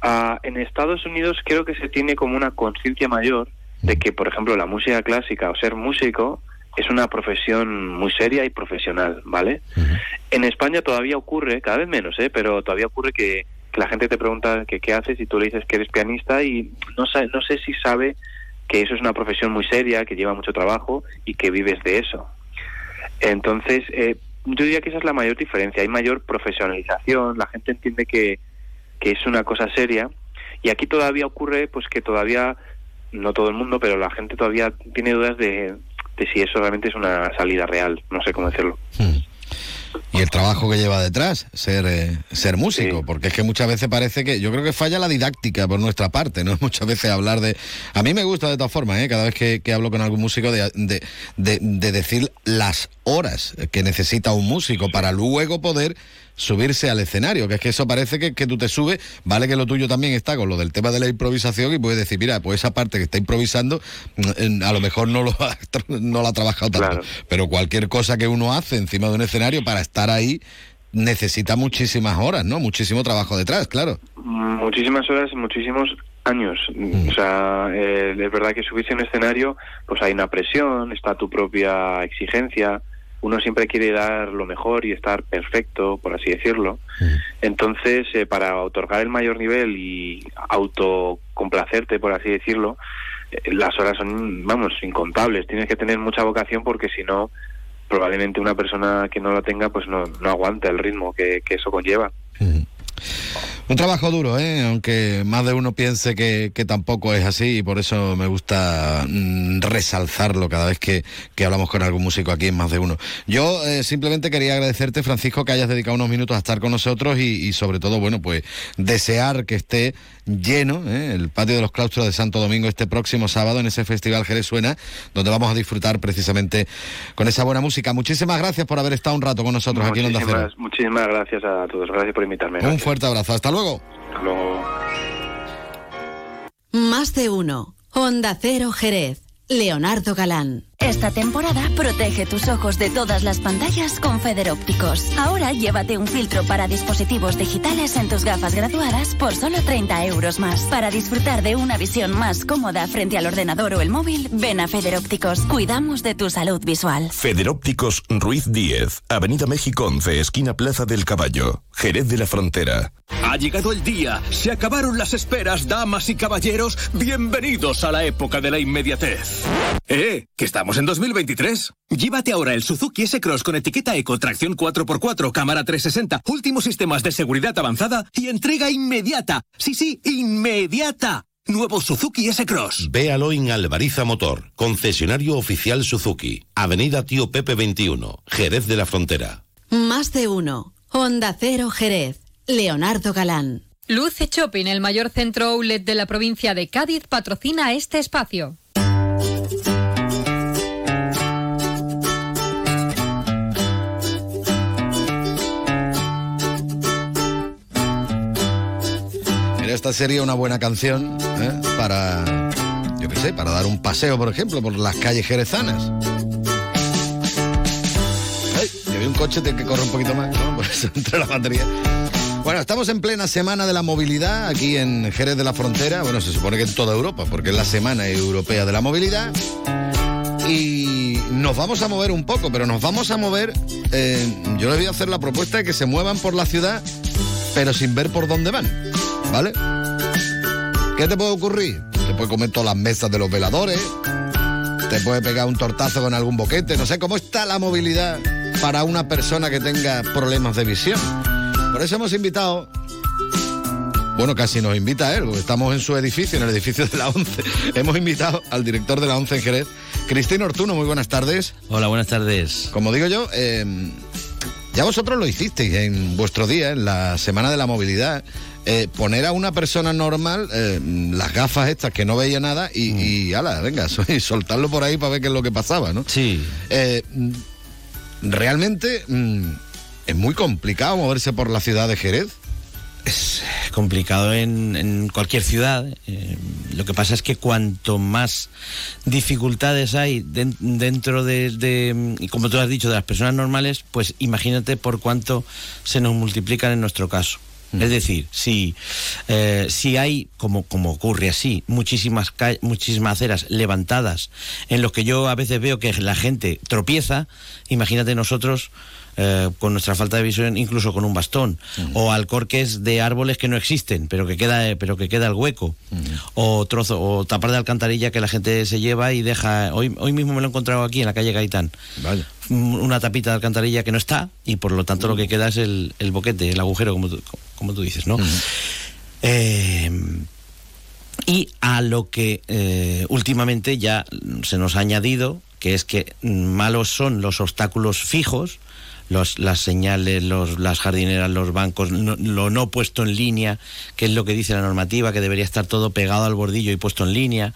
ah, en Estados Unidos creo que se tiene como una conciencia mayor de que, por ejemplo, la música clásica o ser músico es una profesión muy seria y profesional, ¿vale? En España todavía ocurre, cada vez menos, ¿eh? Pero todavía ocurre que, la gente te pregunta que qué haces y tú le dices que eres pianista y no, no sé si sabe que eso es una profesión muy seria, que lleva mucho trabajo y que vives de eso. Entonces, eh, yo diría que esa es la mayor diferencia. Hay mayor profesionalización, la gente entiende que, que es una cosa seria y aquí todavía ocurre pues que todavía no todo el mundo, pero la gente todavía tiene dudas de, de si eso realmente es una salida real, no sé cómo decirlo. Hmm. Y el trabajo que lleva detrás, ser, eh, ser músico, porque es que muchas veces parece que, yo creo que falla la didáctica por nuestra parte, ¿no? *laughs* Muchas veces hablar de... A mí me gusta de todas formas, ¿eh? Cada vez que, que hablo con algún músico de, de, de, de decir las horas que necesita un músico para luego poder subirse al escenario, que es que eso parece que, que, tú te subes, vale que lo tuyo también está con lo del tema de la improvisación y puedes decir, mira, pues esa parte que está improvisando, mm, a lo mejor no, lo *laughs* ha, no la ha trabajado tanto, pero cualquier cosa que uno hace encima de un escenario para estar ahí necesita muchísimas horas, ¿no? Muchísimo trabajo detrás, claro. Muchísimas horas y muchísimos años. Mm. O sea, eh, es verdad que subirse a un escenario, pues hay una presión, está tu propia exigencia, uno siempre quiere dar lo mejor y estar perfecto, por así decirlo. Entonces, eh, para otorgar el mayor nivel y autocomplacerte, por así decirlo, eh, las horas son, vamos, incontables. Tienes que tener mucha vocación porque si no, probablemente una persona que no la tenga, pues no, no aguanta el ritmo que, eso conlleva. Un trabajo duro, ¿eh? aunque más de uno piense que, tampoco es así y por eso me gusta mm, resalzarlo cada vez que, hablamos con algún músico aquí en más de uno. Yo eh, simplemente quería agradecerte, Francisco, que hayas dedicado unos minutos a estar con nosotros y, sobre todo, bueno, pues desear que esté lleno ¿eh? el patio de los claustros de Santo Domingo este próximo sábado en ese Festival Jerez Suena, donde vamos a disfrutar precisamente con esa buena música. Muchísimas gracias por haber estado un rato con nosotros aquí en Onda Cero. Muchísimas gracias a todos, gracias por invitarme. Un fuerte abrazo, hasta luego. Hasta luego. Más de uno. Honda Cero Jerez. Leonardo Galán. Esta temporada protege tus ojos de todas las pantallas con Feder Ópticos. Ahora llévate un filtro para dispositivos digitales en tus gafas graduadas por solo 30 euros más. Para disfrutar de una visión más cómoda frente al ordenador o el móvil, ven a Feder Ópticos. Cuidamos de tu salud visual. Feder Ópticos Ruiz 10, Avenida México 11, esquina Plaza del Caballo, Jerez de la Frontera. Ha llegado el día, se acabaron las esperas, damas y caballeros, bienvenidos a la época de la inmediatez. ¡Eh! Que estamos en 2023. Llévate ahora el Suzuki S-Cross con etiqueta Eco, tracción 4x4, cámara 360, últimos sistemas de seguridad avanzada y entrega inmediata. Sí, sí, inmediata. Nuevo Suzuki S-Cross. Véalo en Alvariza Motor, concesionario oficial Suzuki, Avenida Tío Pepe 21, Jerez de la Frontera. Más de uno. Honda Cero Jerez. Leonardo Galán. Luce Shopping, el mayor centro outlet de la provincia de Cádiz, patrocina este espacio. Esta sería una buena canción ¿eh? para, yo qué sé, para dar un paseo, por ejemplo, por las calles jerezanas. Ay, un coche que corre un poquito más. *laughs* Por eso entre la batería. Bueno, estamos en plena semana de la movilidad aquí en Jerez de la Frontera. Bueno, se supone que en toda Europa, porque es la Semana Europea de la Movilidad. Y nos vamos a mover un poco, pero nos vamos a mover. Eh, yo les voy a hacer la propuesta de que se muevan por la ciudad, pero sin ver por dónde van. ¿Vale? ¿Qué te puede ocurrir? Te puede comer todas las mesas de los veladores, te puede pegar un tortazo con algún boquete, no sé cómo está la movilidad para una persona que tenga problemas de visión. Por eso hemos invitado bueno, casi nos invita a él, porque estamos en su edificio, en el edificio de la ONCE. *laughs* Hemos invitado al director de la ONCE en Jerez, Cristina Ortuno. Muy buenas tardes. Hola, buenas tardes. Como digo yo, eh, ya vosotros lo hicisteis en vuestro día, en la Semana de la Movilidad. Eh, poner a una persona normal eh, las gafas estas que no veía nada y, mm. y ala, venga, *laughs* soltarlo por ahí para ver qué es lo que pasaba, ¿no? Sí. realmente mm, es muy complicado moverse por la ciudad de Jerez es complicado en, cualquier ciudad. Eh, lo que pasa es que cuanto más dificultades hay dentro de, y como tú has dicho, de las personas normales, pues imagínate por cuánto se nos multiplican en nuestro caso. Mm. Es decir, si, eh, si hay, como, como ocurre así, muchísimas, muchísimas aceras levantadas en los que yo a veces veo que la gente tropieza, imagínate nosotros eh, con nuestra falta de visión, incluso con un bastón, o alcorques de árboles que no existen, pero que queda, pero que queda el hueco, o trozo, o tapar de alcantarilla que la gente se lleva y deja. Hoy, hoy mismo me lo he encontrado aquí en la calle Gaitán. Una tapita de alcantarilla que no está, y por lo tanto lo que queda es el, el boquete, el agujero, como tú, como tú dices, ¿no? Eh, y a lo que eh, últimamente ya se nos ha añadido, que es que malos son los obstáculos fijos, las señales, los, las jardineras, los bancos, lo no puesto en línea, que es lo que dice la normativa, que debería estar todo pegado al bordillo y puesto en línea.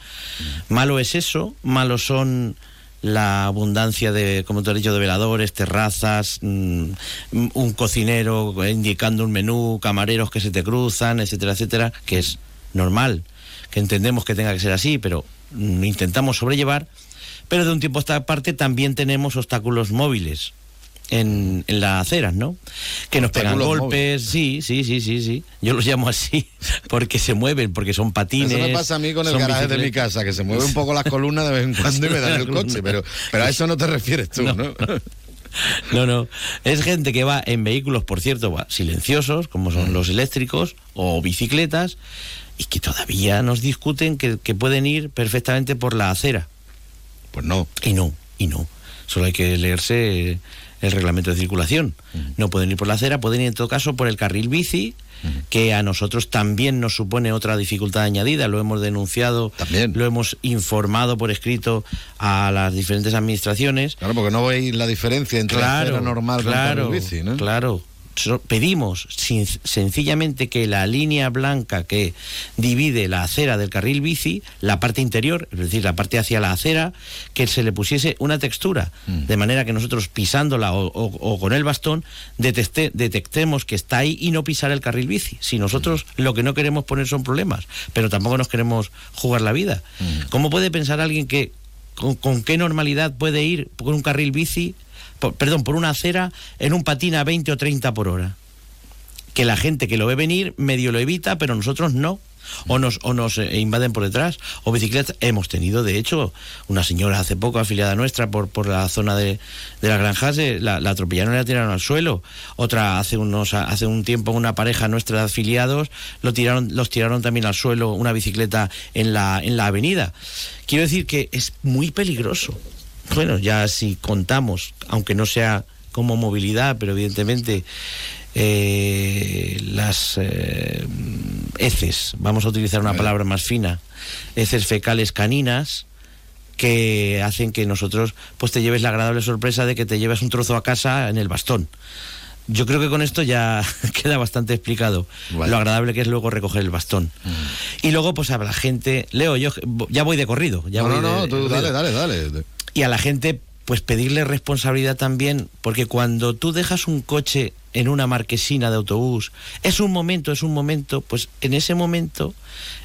Malo es eso, malo son la abundancia de, como te has dicho, de veladores, terrazas, mm, un cocinero indicando un menú, camareros que se te cruzan, etcétera, etcétera, que es normal, que entendemos que tenga que ser así, pero mm, intentamos sobrellevar. Pero de un tiempo a esta parte también tenemos obstáculos móviles en, en las aceras, ¿no? Que nos pegan golpes, sí, sí, sí, sí, sí. Yo los llamo así *laughs* porque se mueven, porque son patines. Eso me pasa a mí con el garaje de mi casa, que se mueve un poco las columnas de vez en cuando y me dan el coche, pero, pero a eso no te refieres tú, ¿no? ¿no? No, no. Es gente que va en vehículos, por cierto, silenciosos, como son los eléctricos o bicicletas, y que todavía nos discuten que, que, pueden ir perfectamente por la acera. Pues no. Y no, y no. Solo hay que leerse el reglamento de circulación. No pueden ir por la acera, pueden ir en todo caso por el carril bici, que a nosotros también nos supone otra dificultad añadida. Lo hemos denunciado, también. lo hemos informado por escrito a las diferentes administraciones. Claro, porque no veis la diferencia entre la acera normal y el carril bici, ¿no? Claro, pedimos sencillamente que la línea blanca que divide la acera del carril bici, la parte interior, es decir, la parte hacia la acera, que se le pusiese una textura, mm. de manera que nosotros pisándola o, con el bastón detectemos que está ahí y no pisar el carril bici. Si nosotros mm. lo que no queremos poner son problemas, pero tampoco nos queremos jugar la vida. Mm. ¿Cómo puede pensar alguien que con, con qué normalidad puede ir por un carril bici perdón, por una acera en un patín a 20 o 30 por hora. Que la gente que lo ve venir medio lo evita, pero nosotros no. O nos, o nos eh, invaden por detrás. O bicicletas. Hemos tenido, de hecho, una señora hace poco afiliada nuestra por, por la zona de, de las granjas, la, la atropellaron y la tiraron al suelo. Otra, hace, unos, hace un tiempo, una pareja nuestra de afiliados lo tiraron, los tiraron también al suelo, una bicicleta en la, en la avenida. Quiero decir que es muy peligroso bueno, ya si contamos, aunque no sea como movilidad, pero evidentemente eh, las eh, heces, vamos a utilizar una palabra más fina, heces fecales caninas, que hacen que nosotros pues te lleves la agradable sorpresa de que te lleves un trozo a casa en el bastón. Yo creo que con esto ya *laughs* queda bastante explicado lo agradable que es luego recoger el bastón. Mm. Y luego, pues a la gente, Leo, yo ya voy de corrido. Ya no, voy no, no, tú dale, dale, dale y a la gente pues pedirle responsabilidad también, porque cuando tú dejas un coche en una marquesina de autobús, es un momento, es un momento, pues en ese momento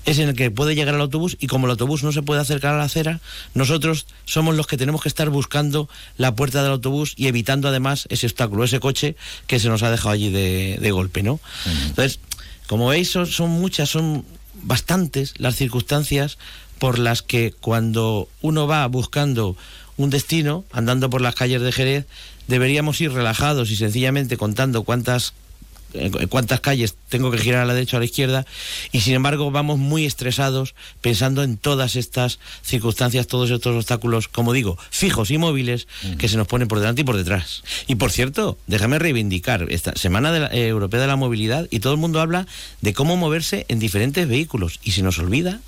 es en el que puede llegar el autobús y como el autobús no se puede acercar a la acera, nosotros somos los que tenemos que estar buscando la puerta del autobús y evitando además ese obstáculo, ese coche que se nos ha dejado allí de, golpe, ¿no? Entonces, como veis, son, son muchas, son bastantes las circunstancias por las que cuando uno va buscando un destino, andando por las calles de Jerez, deberíamos ir relajados y sencillamente contando cuántas en cuántas calles tengo que girar a la derecha o a la izquierda, y sin embargo vamos muy estresados pensando en todas estas circunstancias, todos estos obstáculos, como digo, fijos y móviles que se nos ponen por delante y por detrás. Y por cierto, déjame reivindicar esta Semana de la, eh, Europea de la Movilidad y todo el mundo habla de cómo moverse en diferentes vehículos y se nos olvida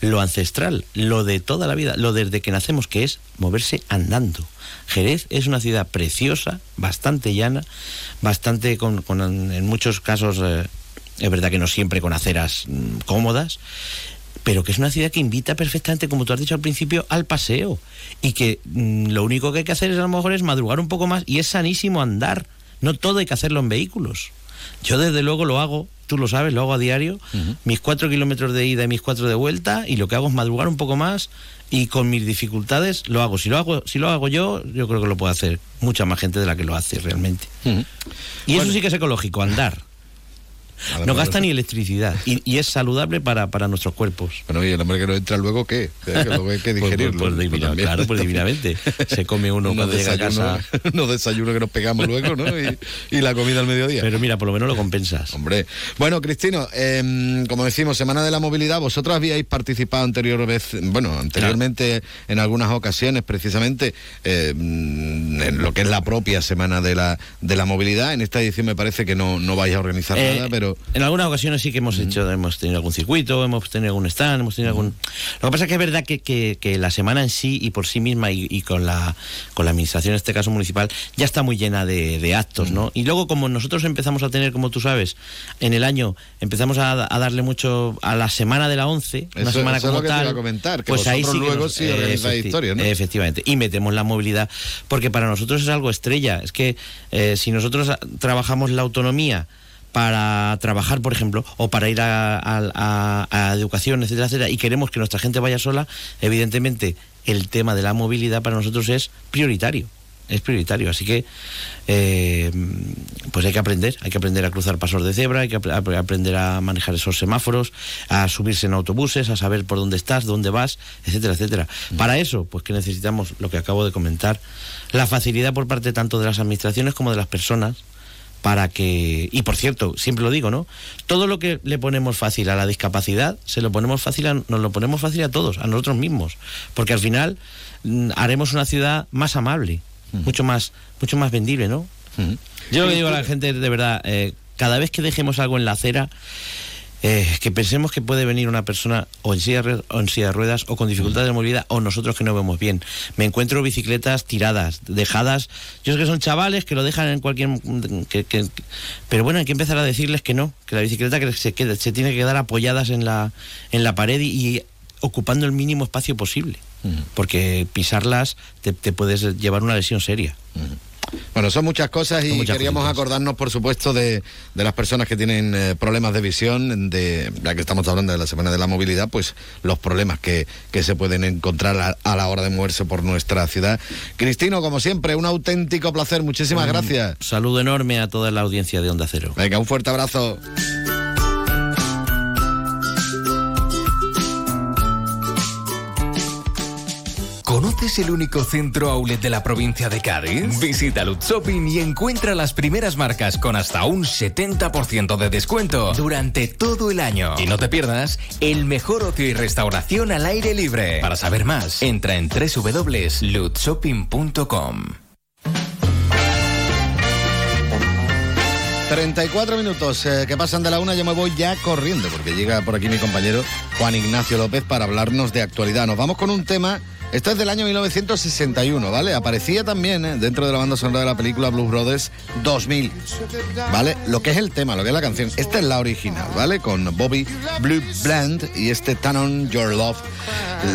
lo ancestral, lo de toda la vida, lo desde que nacemos, que es moverse andando. Jerez es una ciudad preciosa, bastante llana, bastante con, en muchos casos, eh, es verdad que no siempre con aceras mm, cómodas, pero que es una ciudad que invita perfectamente, como tú has dicho al principio, al paseo. Y que mm, lo único que hay que hacer es a lo mejor es madrugar un poco más y es sanísimo andar. No todo hay que hacerlo en vehículos. Yo desde luego lo hago tú lo sabes, lo hago a diario, mis cuatro kilómetros de ida y mis cuatro de vuelta, y lo que hago es madrugar un poco más y con mis dificultades lo hago. Si lo hago, si lo hago yo, yo creo que lo puede hacer mucha más gente de la que lo hace realmente. Y eso sí que es ecológico, andar no gasta ni electricidad y, es saludable para, para, nuestros cuerpos. Bueno, y el hombre que no entra luego, ¿qué? Que luego hay que *laughs* pues, pues, digerirlo. Pues, claro, pues divinamente. Se come uno *laughs* cuando llega a casa. *laughs* Unos desayunos que nos pegamos luego, ¿no? Y, la comida al mediodía. Pero mira, por lo menos lo compensas. Hombre. Bueno, Cristino, em, como decimos, Semana de la Movilidad, vosotros habíais participado anterior vez, bueno, anteriormente en algunas ocasiones, precisamente, em, en lo que es la propia Semana de la, de la Movilidad. En esta edición me parece que no, no vais a organizar eh, nada, pero en algunas ocasiones sí que hemos hecho, hemos tenido algún circuito, hemos tenido algún stand, hemos tenido algún... Lo que pasa es que es verdad que, que, la semana en sí y por sí misma y, con, la, con la administración, en este caso municipal, ya está muy llena de, actos, ¿no? Y luego como nosotros empezamos a tener, como tú sabes, en el año empezamos a, darle mucho a la semana de la 11, una semana como tal, comentar, pues ahí sí luego sí historia, ¿no? Efectivamente, y metemos la movilidad, porque para nosotros es algo estrella, es que eh, si nosotros trabajamos la autonomía, para trabajar, por ejemplo, o para ir a, educación, etcétera, etcétera, y queremos que nuestra gente vaya sola, evidentemente el tema de la movilidad para nosotros es prioritario. Es prioritario, así que eh, pues hay que aprender, hay que aprender a cruzar pasos de cebra, hay que aprender a manejar esos semáforos, a subirse en autobuses, a saber por dónde estás, dónde vas, etcétera, etcétera. Mm. Para eso, pues que necesitamos lo que acabo de comentar, la facilidad por parte tanto de las administraciones como de las personas para que y por cierto siempre lo digo no todo lo que le ponemos fácil a la discapacidad se lo ponemos fácil a, nos lo ponemos fácil a todos a nosotros mismos. Porque al final mm, haremos una ciudad más amable mucho más mucho más vendible no yo le digo a la gente de verdad eh, cada vez que dejemos algo en la acera eh, que pensemos que puede venir una persona o en, silla, o en silla de ruedas o con dificultades de movilidad o nosotros que no vemos bien. Me encuentro bicicletas tiradas, dejadas. Yo sé que son chavales que lo dejan en cualquier. pero bueno, hay que empezar a decirles que no, que la bicicleta que se, se tiene que quedar apoyadas en la, en la pared y, ocupando el mínimo espacio posible. Porque pisarlas te, puedes llevar una lesión seria. Bueno, son muchas cosas y queríamos acordarnos, por supuesto, de, las personas que tienen eh, problemas de visión, de ya que estamos hablando de la Semana de la Movilidad, pues los problemas que, se pueden encontrar a, la hora de moverse por nuestra ciudad. Cristino, como siempre, un auténtico placer. Muchísimas gracias. saludo enorme a toda la audiencia de Onda Cero. Venga, un fuerte abrazo. ¿Conoces el único centro outlet de la provincia de Cádiz? Visita Lutz Shopping y encuentra las primeras marcas con hasta un 70% de descuento durante todo el año. Y no te pierdas el mejor ocio y restauración al aire libre. Para saber más, entra en www.lutzshopping.com. 34 minutos eh, que pasan de la una, yo me voy ya corriendo porque llega por aquí mi compañero Juan Ignacio López para hablarnos de actualidad. Nos vamos con un tema esto es del año 1961, ¿vale? Aparecía también ¿eh? dentro de la banda sonora de la película Blues Brothers 2000, ¿vale? Lo que es el tema, lo que es la canción. Esta es la original, ¿vale? Con Bobby Blue Bland y este Turn on Your Love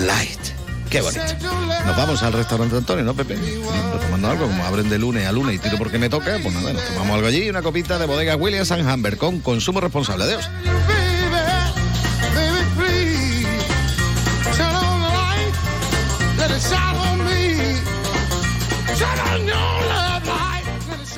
Light. Qué bonito. Nos vamos al restaurante Antonio, ¿no, Pepe? Tomando algo, como abren de lunes a lunes y tiro porque me toca, pues nada, nos tomamos algo allí, una copita de bodega Williams and Humber con consumo responsable. Adiós.